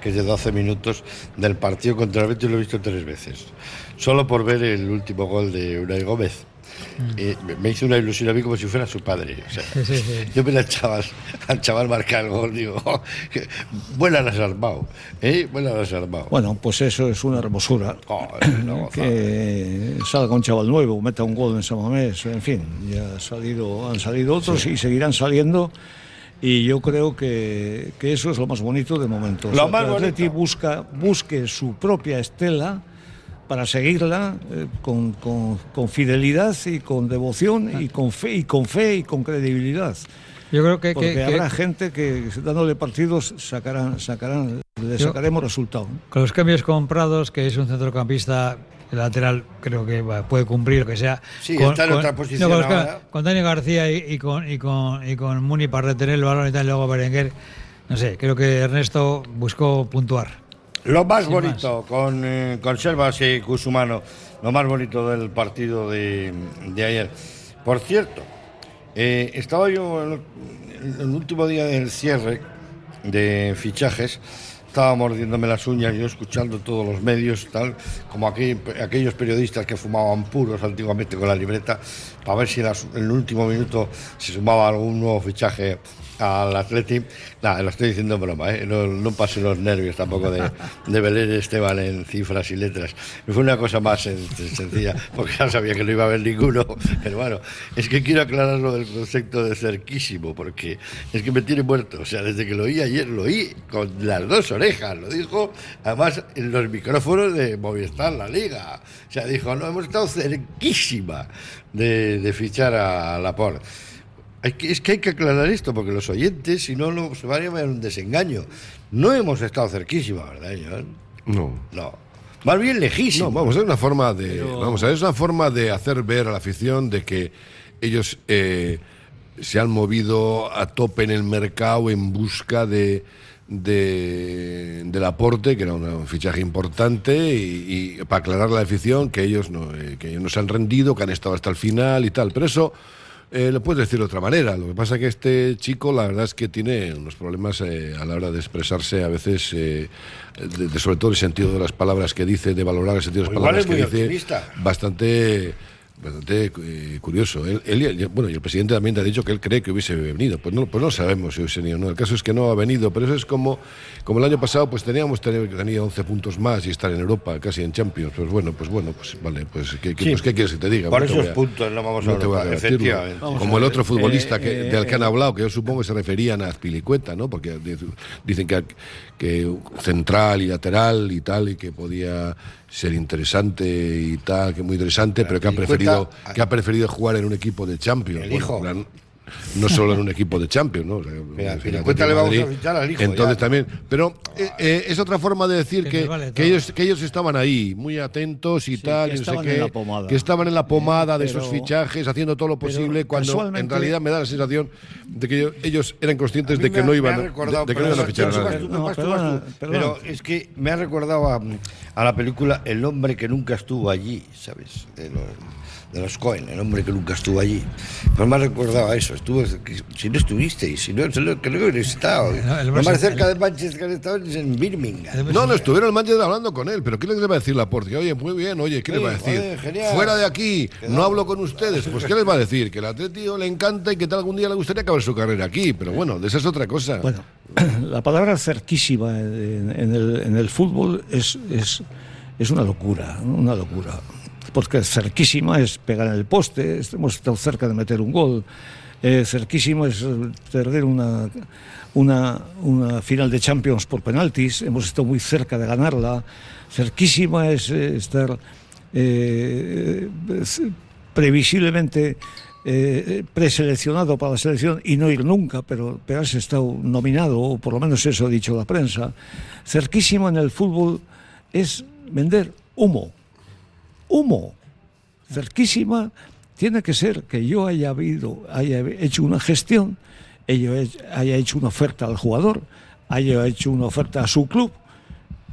que es de 12 minutos, del partido contra el Betis, lo he visto tres veces. Solo por ver el último gol de Unai Gómez. Eh, me- hizo una ilusión a mí como si fuera su padre. o sea, Sí, sí, sí. Yo me al chaval, al chaval marcar el gol, digo, "Oh, que buena la has armado, ¿eh? Buena la has armado. Bueno, pues eso es una hermosura. <laughs> Oh, gozada. que salga un chaval nuevo, meta un gol en San Mamés, en fin, ya ha salido, han salido otros y seguirán saliendo. Y yo creo que, que eso es lo más bonito de momento. Lo más que el Atleti busca, busque su propia estela para seguirla eh, con, con- con fidelidad y con devoción y con fe y con fe y con credibilidad. Yo creo que, Porque que- que- habrá gente que dándole partidos sacarán, sacarán, le Yo- sacaremos resultado. con los cambios comprados, que es un centrocampista el lateral, creo que puede cumplir lo que sea. Sí, está en otra posición con, los ca- ahora. con Dani García y, y con, y, con, y con Muni para retener el balón y tal, y luego Berenguer. No sé, creo que Ernesto buscó puntuar. Lo más Sin bonito con, eh, con Selvas y Cusumano, lo más bonito del partido de, de ayer. Por cierto, eh, estaba yo el, el último día del cierre de fichajes, estaba mordiéndome las uñas, yo escuchando todos los medios, tal, como aquel- aquellos periodistas que fumaban puros antiguamente con la libreta, para ver si en las- en el último minuto se sumaba algún nuevo fichaje al Atleti. Nada, lo estoy diciendo en broma, ¿eh? no, no pasen los nervios tampoco de, de Belén Esteban en cifras y letras. Fue una cosa más sen- sencilla, porque ya sabía que no iba a haber ninguno. Pero bueno, es que quiero aclarar lo del concepto de cerquísimo, porque es que me tiene muerto. O sea, desde que lo oí ayer, lo oí con las dos orejas. Lo dijo, además, en los micrófonos de Movistar, la Liga. O sea, dijo, no, hemos estado cerquísima de, de fichar a Laporte. Hay que- es que hay que aclarar esto, porque los oyentes, si no, lo- se van a llamar un desengaño. No hemos estado cerquísima, ¿verdad, Joan? No. No. Más bien lejísimo. No, vamos, es una forma de, vamos a ver, es una forma de hacer ver a la afición de que ellos eh, se han movido a tope en el mercado en busca de, de- del aporte, que era un fichaje importante, y, y para aclarar la afición que ellos no, eh, que ellos no se han rendido, que han estado hasta el final y tal. Pero eso eh, lo puedes decir de otra manera. Lo que pasa es que este chico, la verdad es que tiene unos problemas eh, a la hora de expresarse, a veces, eh, de, de- sobre todo el sentido de las palabras que dice, de valorar el sentido de las palabras que dice, optimista. bastante bastante eh, curioso. Él, él y- bueno, y el presidente también te ha dicho que él cree que hubiese venido. Pues no, pues no sabemos si hubiese venido. ¿no? El caso es que no ha venido, pero eso es como, como el año pasado, pues teníamos tener, tenía 11 puntos más y estar en Europa, casi en Champions. Pues bueno, pues bueno, pues vale, pues ¿qué, qué- Sí. pues, ¿qué quieres que te diga? Por No esos a- puntos no vamos a no te voy a Europa, rebatirlo. efectivamente. Vamos Como a el otro futbolista eh, que, eh, del que han eh, hablado, que yo supongo que se referían a Azpilicueta, ¿no? Porque dic- dicen que, que central y lateral y tal, y que podía ser interesante y tal, que muy interesante, pero que ha preferido, que ha preferido jugar en un equipo de Champions. El hijo. No solo en un equipo de Champions, ¿no? O sea, Mira, le vamos a fichar al hijo Entonces ya. también, pero eh, eh, es otra forma de decir Que que, les vale que todo. ellos que ellos estaban ahí, muy atentos y Sí, tal, que y no sé estaban qué, en la pomada. que estaban en la pomada de Pero- esos fichajes, haciendo todo lo posible, cuando en realidad me da la sensación de que ellos, ellos eran conscientes de que ha- no iban, de, que no iban a fichar a tú vas nadie. tú, No, vas tú, perdona, vas tú. perdona. Pero es que me ha recordado a, a la película El hombre que nunca estuvo allí, ¿sabes? De los Cohen, el hombre que nunca estuvo allí. Pues me ha recordado a eso. Estuvo, si no estuvisteis, si no, creo que no hubiera estado. No, el Lo más cerca de Manchester que han estado es en Birmingham. No, no estuvieron el Manchester hablando con él, pero ¿qué les va a decir Laporte? Que, oye, muy bien, oye, ¿qué les va a decir? genial. Fuera de aquí, no hablo con ustedes. Pues ¿qué les va a decir? Que el Atlético le encanta y que tal algún día le gustaría acabar su carrera aquí, pero bueno, de esa es otra cosa. Bueno, <clears throat> la palabra cerquísima en, en el, en el fútbol es, es, es una locura, una locura. Porque cerquísima es pegar en el poste, hemos estado cerca de meter un gol. Eh, cerquísimo es eh, perder una, una, una final de Champions por penaltis, hemos estado muy cerca de ganarla. Cerquísima es eh, estar es- previsiblemente preseleccionado para la selección y no ir nunca, pero, pero has estado nominado, o por lo menos eso ha dicho la prensa. Cerquísimo en el fútbol es vender humo. Humo. Cerquísima tiene que ser que yo haya, habido, haya hecho una gestión, haya hecho una oferta al jugador, haya hecho una oferta a su club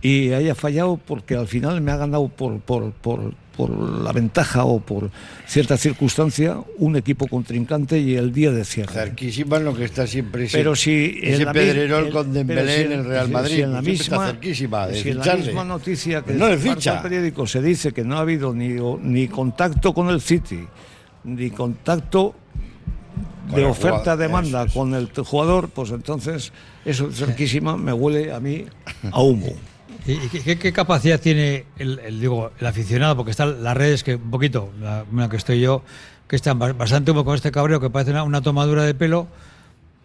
y haya fallado porque al final me ha ganado por, por, por, por la ventaja o por cierta circunstancia un equipo contrincante y el día de cierre. Cerquísima es lo que está siempre ese, Pero si ese la Pedrerol el- con Dembélé si en el Real Madrid. si en la misma, está cerquísima de si en la ficharle. misma noticia que no le parte ficha. del periódico se dice que no ha habido ni, ni contacto con el City, ni contacto Con de el oferta-demanda con el jugador, pues entonces eso cerquísima me huele a mí a humo. <laughs> ¿Y, qué, qué capacidad tiene el, el, digo, el aficionado? Porque están las redes que un poquito, la, la que estoy yo, que están ba- bastante humo con este cabreo que parece una, una tomadura de pelo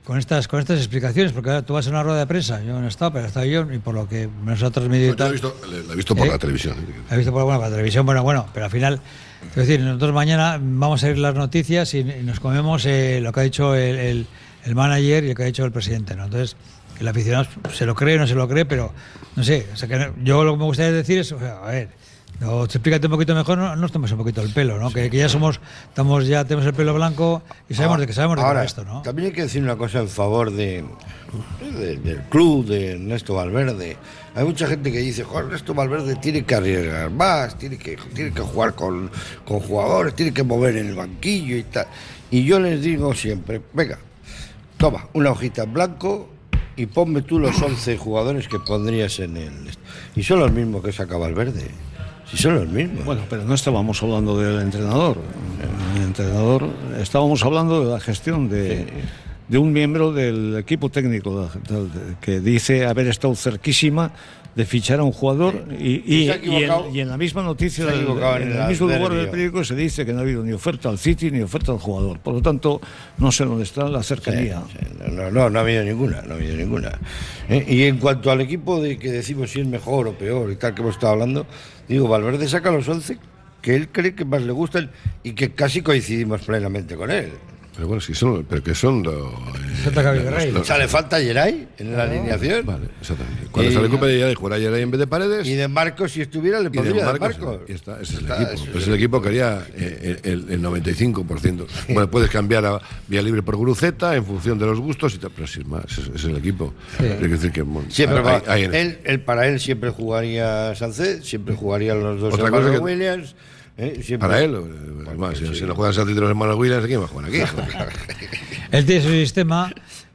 con estas con estas explicaciones, porque ahora tú vas a una rueda de prensa, yo no he estado, pero he estado yo, y por lo que nos ha transmitido Yo la he visto, he visto por ¿Eh? la televisión. He visto por, bueno, por la televisión, bueno, bueno, pero al final, es decir, nosotros mañana vamos a ir las noticias y, y nos comemos eh, lo que ha dicho el, el- el manager y lo que ha dicho el presidente, ¿no? Entonces, el aficionado se lo cree o no se lo cree, pero no sé, o sea, que yo lo que me gustaría decir es, o sea, a ver, no, explícate un poquito mejor, no nos tomes un poquito el pelo, ¿no? Que, que ya somos, estamos, ya tenemos el pelo blanco y sabemos de que sabemos de Ahora, esto, ¿no? También hay que decir una cosa en favor de, de- del club, de Ernesto Valverde. Hay mucha gente que dice, "Jo, Ernesto Valverde tiene que arriesgar más, tiene que, tiene que jugar con, con jugadores, tiene que mover en el banquillo y tal. Y yo les digo siempre, venga, toma una hojita en blanco y ponme tú los 11 jugadores que pondrías en el... Y son los mismos que saca Valverde. Si son los mismos. Bueno, pero no estábamos hablando del entrenador. El entrenador, estábamos hablando de la gestión de, de un miembro del equipo técnico que dice haber estado cerquísima de fichar a un jugador y, y- en, y en la misma noticia, del- en en el mismo lugar del periódico se dice que no ha habido ni oferta al City ni oferta al jugador. Por lo tanto, no sé dónde está la cercanía. Sí, no, no, no ha habido ninguna, no ha habido ninguna. ¿Eh? Y en cuanto al equipo de que decimos si es mejor o peor y tal que hemos estado hablando, digo, Valverde saca los 11 que él cree que más le gustan y que casi coincidimos plenamente con él. Pero bueno, sí son, pero que son Gabriel los- Rey. los- O sea, le falta Geray en la alineación. Vale, exactamente. Cuando Y- se recupere ya de jugar ayer ahí en vez de paredes. Y de Marcos, si estuviera, le de pondría de Marcos, Marcos. y está, ese es el Está, equipo. Pero es el equipo que haría eh, el, el 95%. Bueno, puedes cambiar a vía libre por Guruceta en función de los gustos, y tal, pero sin más, ese es el equipo. Hay que decir que bueno, Siempre hay- va- hay él, él para él siempre jugaría Sánchez, siempre jugarían los dos Otra cosa que- Williams. ¿Eh? Siempre- para él, además, si, si no juegan Santi los hermanos Williams, ¿quién va a jugar aquí? <laughs> Él tiene su sistema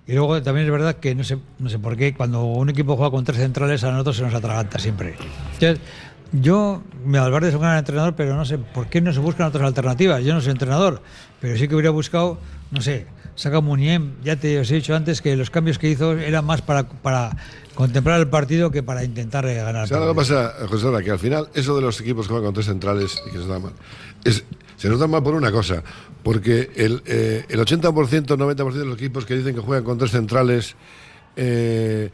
y luego también es verdad que no sé, no sé por qué cuando un equipo juega con tres centrales a nosotros se nos atraganta siempre. Entonces, yo, mi Valverde es un gran entrenador, pero no sé por qué no se buscan otras alternativas. Yo no soy entrenador, pero sí que hubiera buscado, no sé, saca Muniem. Ya te os he dicho antes que los cambios que hizo eran más para, para contemplar el partido que para intentar eh, ganar. ¿Sabes lo que pasa, José Ara? Que al final, eso de los equipos que juegan con tres centrales y que se nos da mal, es, se nos da mal por una cosa, porque el, eh, el 80%, 90% de los equipos que dicen que juegan con tres centrales, eh,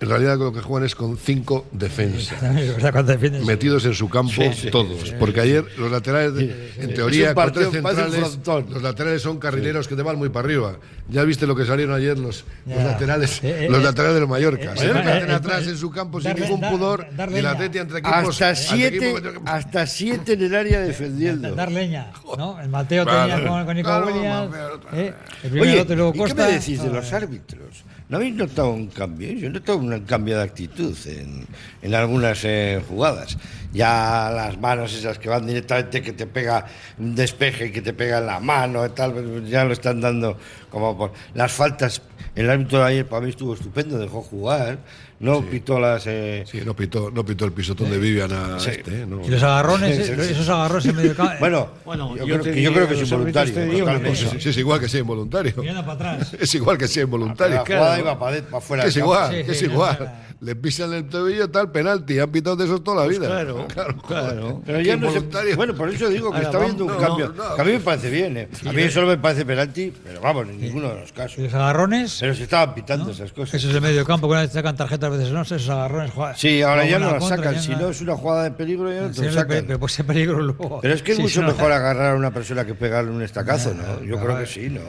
en realidad lo que juegan es con cinco defensas. <laughs> Metidos en su campo Sí, sí, todos. Porque ayer los laterales, en teoría, partido centrales, los laterales son carrileros que te van muy para arriba. Ya viste lo que salieron ayer los, laterales Eh, eh, los eh, laterales de los Mallorca. eh, Se eh, meten eh, atrás eh, en su campo sin ningún pudor dar y la entre equipos. Hasta siete, hasta siete en el área defendiendo. Dar leña, ¿no? El Mateo tenía con, con Nico Claro, Williams. Mateo, eh, el primero Oye, otro y luego ¿y Costa. qué me decís de los árbitros? ¿No habéis notado un cambio? Yo he notado un cambio de actitud en, en algunas eh, jugadas. Ya las manos esas que van directamente, que te pega un despeje que te pega en la mano tal, ya lo están dando como por... Las faltas, el árbitro de ayer para mí estuvo estupendo, dejó jugar, no pitó las... eh, Sí, no pitó, no pitó el pisotón de Vivian a Sí. este, ¿eh? No. Y los agarrones, Sí, sí, sí. esos agarrones en medio campo. <laughs> Bueno, Bueno, yo, yo creo, que, yo diría creo que que es involuntario. Sí, sí, es igual que sea involuntario. Para atrás. <laughs> Es igual que sea involuntario. La jugada iba para, afuera. Es igual, Sí, es sí. Le pisan el tobillo, tal, penalti. Han pitado de esos toda la vida. claro, <laughs> claro. claro. Pero ya no. Bueno, por eso digo que Ahora, está habiendo un no, cambio. a mí me parece bien. ¿eh? A mí solo me parece penalti, pero vamos, en ninguno de los casos. ¿Y los agarrones? Pero se estaban pitando esas cosas. Eso es el medio campo, que una vez sacan tarjetas, a veces no, esos agarrones. Sí, ahora ya no a las contra, sacan. Si no- es una jugada de peligro, ya no te lo pero- sacan. pero puede ser peligro luego. Pero es que es Sí, mucho no- mejor agarrar a una persona que pegarle un estacazo, ¿no? Yo creo que sí, ¿no?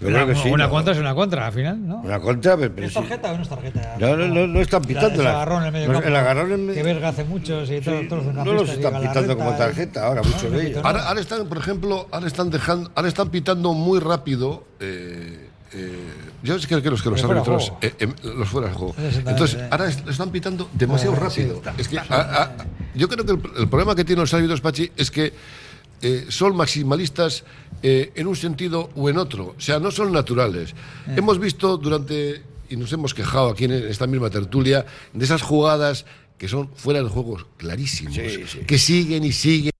Yo Una, creo que sí. una ¿no? contra es una contra, al final, ¿no? Una contra, pero, pero ¿Es tarjeta o no es tarjeta? No, no, no, no están La- pitando. la- agarrón en el medio campo, el agarrón en Que medio- Verga hace muchos y todos, no los están la pitando como tarjeta ahora, muchos de ellos. Ahora, ahora están, por ejemplo, ahora están dejando, ahora están pitando muy rápido. Eh, eh, yo sé que, los que los fuera árbitros eh, em, los fuera de juego. Entonces, ahora es- lo están pitando demasiado Ah, sí, rápido. es que a- a- yo creo que el, el problema que tienen los árbitros Pachi es que eh, son maximalistas eh, en un sentido o en otro. O sea, no son naturales. Eh. Hemos visto durante, y nos hemos quejado aquí en esta misma tertulia, de esas jugadas que son fuera de juego clarísimos, que siguen y siguen,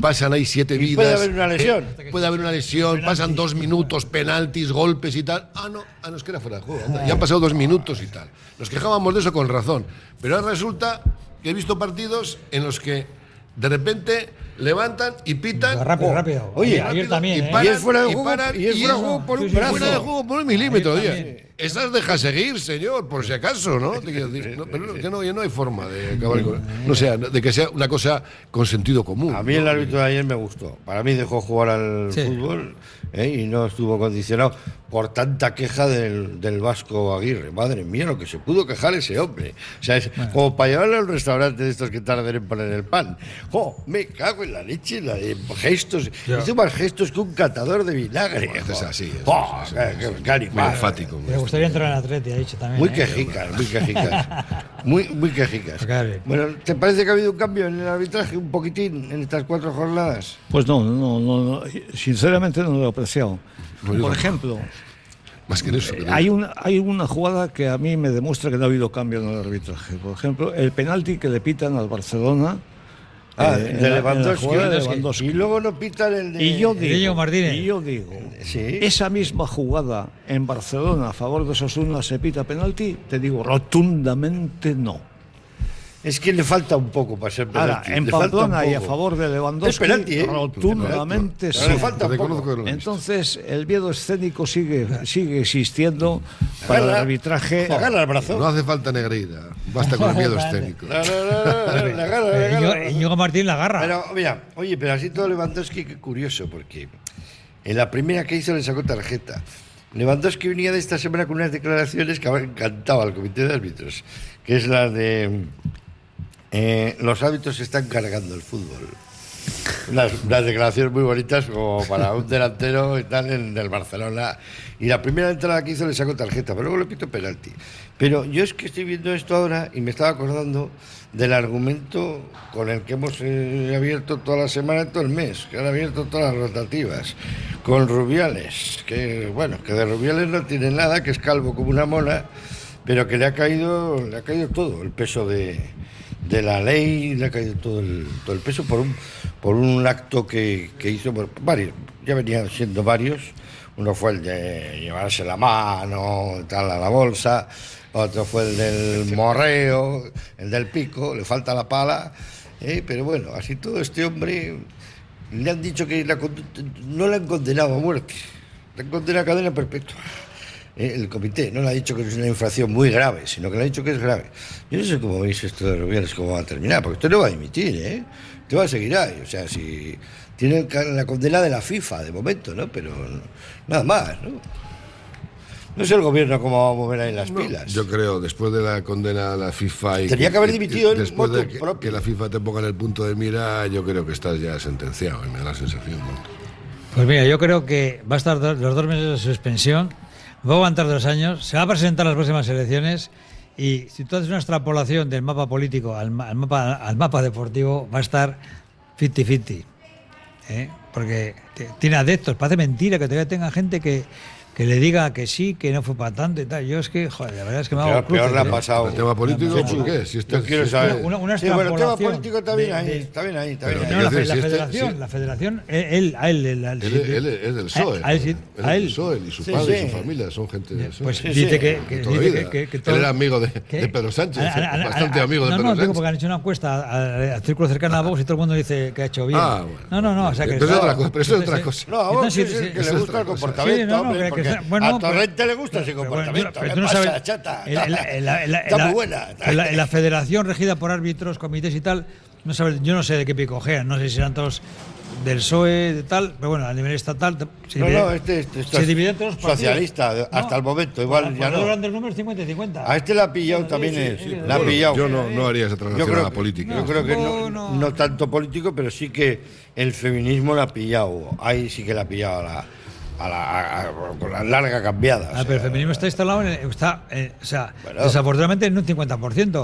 pasan ahí siete vidas. puede haber una lesión. eh, puede haber una lesión, pasan dos minutos, penaltis, golpes y tal. Ah, no, ah, no, es que era fuera de juego. anda, Ya han pasado dos minutos y tal. Nos quejábamos de eso con razón. Pero ahora resulta que he visto partidos en los que de repente levantan y pitan. Rápido, Oh, rápido. Oye, Ayer- ayer también, y ¿eh? paran, Y es fuera de y juego- paran, y es fuera de juego por un fuera brazo. de juego por un milímetro. Esas deja seguir, señor, por si acaso, ¿no? Te quiero decir, no, pero que no, no hay forma de acabar con. No sea, de que sea una cosa con sentido común. A mí el árbitro de ayer me gustó. Para mí dejó jugar al Sí. fútbol ¿eh? y no estuvo condicionado por tanta queja del, del Vasco Aguirre. Madre mía, lo que se pudo quejar ese hombre. O sea, es como para llevarlo a un restaurante de estos que tardan en poner el pan. ¡Jo! Me cago en la leche, la de gestos. Hizo más gestos que un catador de vinagre. Bueno, es así, es así, qué- es qué- así. qué animal. Muy enfático. Me gustaría entrar en Atleti, ha dicho también. Muy ¿eh? quejicas, muy quejicas. <laughs> Muy, muy quejicas. Claro. Bueno, ¿te parece que ha habido un cambio en el arbitraje un poquitín en estas cuatro jornadas? Pues no, no, no, no, sinceramente no lo he apreciado. No, yo Por ejemplo, Más que en eso. eh, hay una, hay una jugada que a mí me demuestra que no ha habido cambio en el arbitraje. Por ejemplo, el penalti que le pitan al Barcelona. Ah, eh, Lewandowski. Y luego no pitan el de. Y yo Diego digo, Martínez. y yo digo, Sí. esa misma jugada en Barcelona a favor de Osasuna se pita penalti, te digo rotundamente no. Es que le falta un poco para ser Ahora, penalti. en le falta un Pamplona y a favor de Lewandowski, penalti, ¿eh? rotundamente Pero sí. le falta poco. Entonces, el miedo escénico sigue, sigue existiendo para el arbitraje. Agarra el brazo. No hace falta Negreira. Basta con el miedo <laughs> escénico. No, no, no, agarra, agarra Martín la agarra. Pero, mira, oye, pero así todo Lewandowski, qué curioso, porque en la primera que hizo le sacó tarjeta. Lewandowski venía de esta semana con unas declaraciones que encantado al comité de árbitros, que es la de eh, los árbitros están cargando el fútbol. Unas declaraciones muy bonitas como para un delantero y tal en el Barcelona. Y la primera entrada que hizo le sacó tarjeta, pero luego le pito penalti. Pero yo es que estoy viendo esto ahora y me estaba acordando del argumento con el que hemos eh, abierto toda la semana, todo el mes, que han abierto todas las rotativas, con Rubiales, que bueno, que de Rubiales no tiene nada, que es calvo como una mona, pero que le ha caído, le ha caído todo el peso de, de la ley, le ha caído todo el, todo el peso por un, por un acto que, que hizo, por varios, ya venían siendo varios. Uno fue el de llevarse la mano, tal, a la bolsa. Otro fue el del morreo, el del pico, le falta la pala. ¿eh? Pero bueno, así todo este hombre le han dicho que la no le han condenado a muerte, le han condenado a cadena perpetua. Eh, El comité no le ha dicho que es una infracción muy grave, sino que le ha dicho que es grave. Yo no sé cómo veis esto de Rubiales, cómo va a terminar, porque usted no va a dimitir, ¿eh? Usted va a seguir ahí. O sea, si tiene la condena de la FIFA de momento, ¿no? Pero nada más, ¿no? No sé el gobierno cómo va a mover ahí las pilas. Yo creo, después de la condena a la FIFA y Tenía que haber dimitido en después de que, propio. que la FIFA te ponga en el punto de mira, yo creo que estás ya sentenciado, y me da la sensación. ¿no? Pues mira, yo creo que va a estar los dos meses de suspensión, va a aguantar dos años, se va a presentar las próximas elecciones y si tú haces una extrapolación del mapa político al, ma- al mapa, al mapa deportivo, va a estar 50-50. ¿eh? Porque tiene adeptos, parece mentira que todavía tenga gente que, que le diga que sí, que no fue para tanto y tal. Yo es que, joder, la verdad es que me hago Peor, peor le ha ¿eh? pasado. ¿El tema político Sí, por qué? Si este- Yo quiero si saber. Una- una sí, bueno, el tema político está bien de- ahí, de- está bien ahí, está bien ahí. No, la, decir, fe- la si federación, si- la federación, él, él- a él, él, Él, él- él es del PSOE. A él, sí, él es a del él. PSOE y su Sí, padre sí. y su familia son gente de Pues Sí, dice sí, que, que, toda la dice vida. que, que Él todo- era amigo de, de Pedro Sánchez, bastante amigo de no, Pedro no, digo Sánchez. porque han hecho una encuesta al, círculo cercano a Vox y todo el mundo dice que ha hecho bien. Ah, no, no, no. Pero eso es otra cosa, pero eso es otra entonces, cosa. No, a sí, que sí, le gusta el comportamiento, Porque bueno, a pero- Torrente le gusta ese pero comportamiento. pero ¿Qué tú no pasa, sabes- chata? la- la- la- la- Está la- muy buena. En la, la federación regida por árbitros, comités y tal, no sabes, yo no sé de qué picojean, no sé si serán todos del PSOE, de tal, pero bueno, a nivel estatal. se No, divide- no, este, este, este se divide entre los partidos. socialista hasta el momento, igual ya Cuando no. hablan del número 50 y 50. A este le ha pillado también, sí, es, sí, le ha pillado. Yo no, no haría esa traslación a la política. Yo creo que no, No, no tanto político, pero sí que el feminismo le ha pillado. Ahí sí que le ha pillado a la, a la, a- a- con la larga cambiada. Ah, pero el feminismo está instalado en. el- Está, eh, o sea, Bueno. desafortunadamente en un 50%.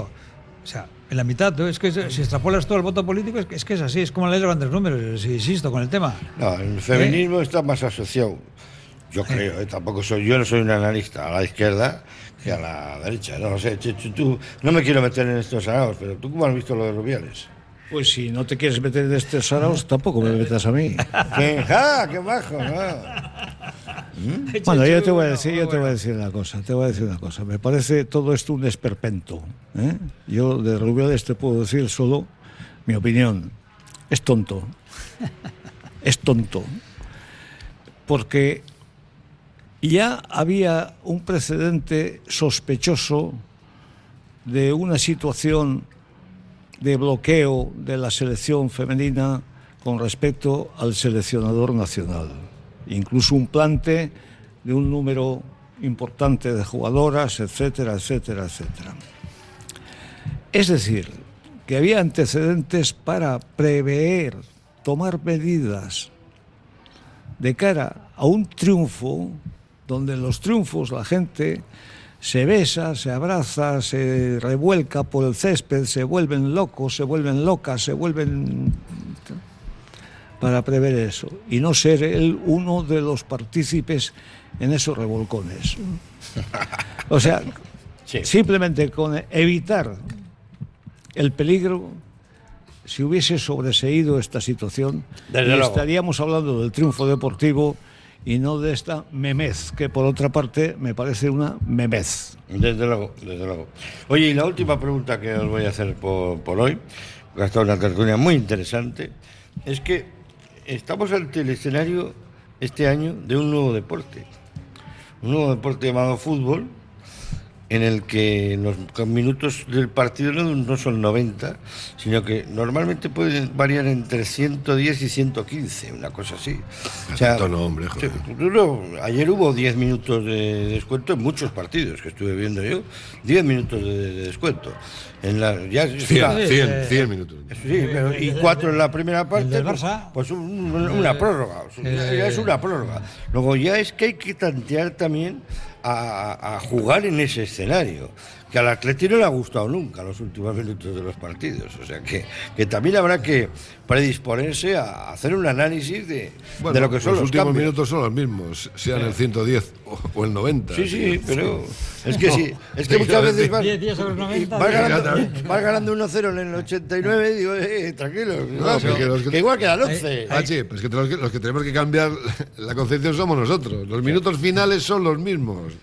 O sea, en la mitad. tú, Es que si extrapolas todo el voto político, es que es, que es así. Es como leer grandes números, si insisto con el tema. No, el feminismo está más asociado. Yo creo, eh, tampoco soy, yo no soy un analista a la izquierda que a la derecha. No lo sé, tú, no me quiero meter en estos saraos, pero tú cómo has visto lo de Rubiales. Pues si no te quieres meter en este saraos, tampoco me metas a mí. <laughs> ¿Qué? ¡Ah, qué bajo! Bueno, yo te voy a decir, yo te voy a decir una cosa, te voy a decir una cosa. Me parece todo esto un esperpento. ¿eh? Yo de Rubiales te puedo decir solo mi opinión. Es tonto. <laughs> Es tonto. Porque ya había un precedente sospechoso de una situación de bloqueo de la selección femenina con respecto al seleccionador nacional. Incluso un plante de un número importante de jugadoras, etcétera, etcétera, etcétera. Es decir, que había antecedentes para prever, tomar medidas de cara a un triunfo, donde en los triunfos la gente se besa, se abraza, se revuelca por el césped, se vuelven locos, se vuelven locas, se vuelven para prever eso y no ser él uno de los partícipes en esos revolcones. O sea, simplemente con evitar el peligro, si hubiese sobreseído esta situación, estaríamos hablando del triunfo deportivo y no de esta memez, que por otra parte me parece una memez. Desde luego, desde luego. Oye, y la última pregunta que os voy a hacer por, por hoy, estado una tertulia muy interesante, es que estamos ante el escenario este año de un nuevo deporte. Un nuevo deporte llamado fútbol, en el que los minutos del partido no, son 90, sino que normalmente pueden variar entre 110 y 115, una cosa así. O sea, Tanto no, hombre, joder. No, ayer hubo 10 minutos de descuento en muchos partidos que estuve viendo yo. 10 minutos de, de descuento. En la, ya, es 100, una- 100, 100 minutos. Sí, pero, y cuatro en la primera parte. del pues- Barça. Pues, un- una prórroga. Ya- ya es una prórroga. Luego ya es que hay que tantear también a, jugar en ese escenario. Que al Atleti no le ha gustado nunca los últimos minutos de los partidos. O sea que, que también habrá que predisponerse a hacer un análisis de, Bueno, de lo que son los, últimos cambios. minutos son los mismos, sean el 110 o, o el 90. Sí, sí, pero es que No, sí, es que sí, <laughs> muchas veces vas, 10 días sobre 90, vas ganando, vas ganando 1-0 en el 89 y digo, eh, tranquilo, No, que, porque los que- que igual quedan 11. Ah, sí, pues que los, que los que tenemos que cambiar <laughs> la concepción somos nosotros. Los minutos finales son los mismos.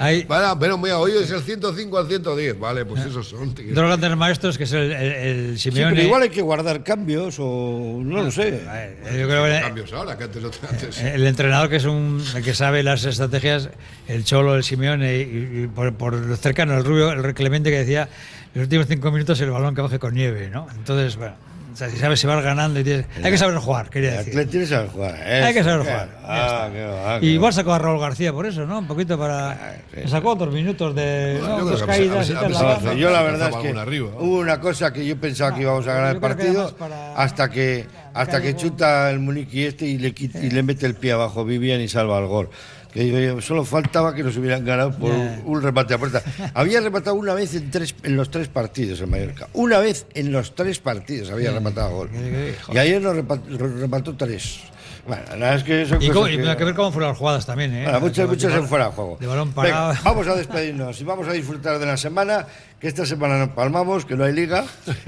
Hay Vale, pero mira, hoy es el 105 al 110. Vale, pues esos son. tío. dos grandes maestros que es el, el, el Sí, Simeone. pero igual hay que guardar cambios o no lo sé. Eh, Yo creo que Cambios ahora, que antes no antes. el entrenador que es un el que sabe las estrategias, el Cholo, el Simeone y, y por, por lo cercano el Rubio, el Clemente que decía los últimos cinco minutos el balón que baje con nieve, ¿no? Entonces, bueno, o sea, si sabes si vas ganando y tienes, hay que saber jugar, quería El decir. Atleti tiene que saber jugar. Hay que saber jugar, claro. Ah, qué va, qué Y igual sacó a Raúl García por eso, ¿no? Un poquito para. sí. Sacó otros minutos de. Caídas y tal. la yo la verdad es que alguna arriba, ¿no? hubo una cosa que yo pensaba que íbamos a ganar el que partido para- hasta que hasta que chuta el Muniqui este y le, quit- y le mete el pie abajo Vivian y salva el gol. Que solo faltaba que nos hubieran ganado por un, remate a puerta. había rematado una vez en, tres, en los tres partidos en Mallorca. Una vez en los tres partidos había rematado gol. Y ayer nos repa- remató tres. Bueno, nada, es que son Y, cosas y que- que ver cómo fueron las jugadas también, ¿eh? bueno, muchas, muchas en fuera de juego. De balón Venga, parado. vamos a despedirnos y vamos a disfrutar de la semana, que esta semana nos palmamos, que no hay liga,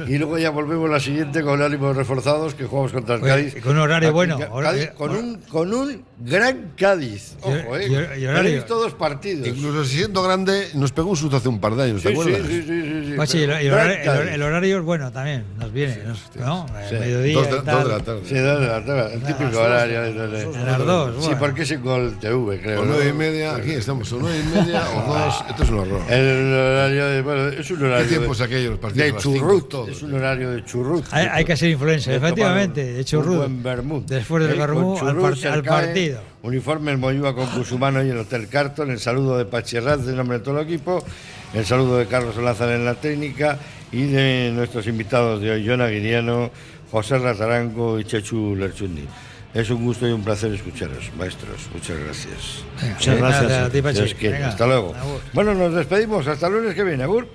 y luego ya volvemos la siguiente con ánimos reforzados, que jugamos contra el Cádiz. con un horario Aquí, bueno. Cádiz, con, un, con un gran Cádiz. Ojo, ¿eh? y- horario. Partidos. Incluso siendo grande, nos pegó un susto hace un par de años, ¿te Sí, sí, acuerdas? sí, sí, sí, sí. Pues sí, el, el horario, el- el horario es bueno también, nos viene, nos- ¿no? Sí. El mediodía Dos de, y tal. dos de la tarde. Sí, dos de la tarde, el típico horario. dos, de- de- a las dos, Sí, porque es Gol TV, creo. O nueve y media, aquí estamos, o nueve y media o <laughs> dos. Esto es un horror. El horario bueno, es un horario ¿Qué tiempos de, aquellos, los partidos de cinco, churrut, es un horario de churrut. Hay, hay que ser influencer, efectivamente, un- de churrut. un buen. Después del Eh, vermut al, par- partido. Uniforme el Moyúa con Cusumano y el Hotel Carton. El saludo de Pachi Herranz en nombre de todo el equipo. El saludo de Carlos Lázaro en la técnica y de nuestros invitados de hoy, John Aguiriano, José Ratarango y Chechu Lerchundi. Es un gusto y un placer escucharos, maestros. Muchas gracias. Muchas gracias a ti, Pachi. Venga, Hasta luego. agur. Bueno, nos despedimos. Hasta el lunes que viene. Agur.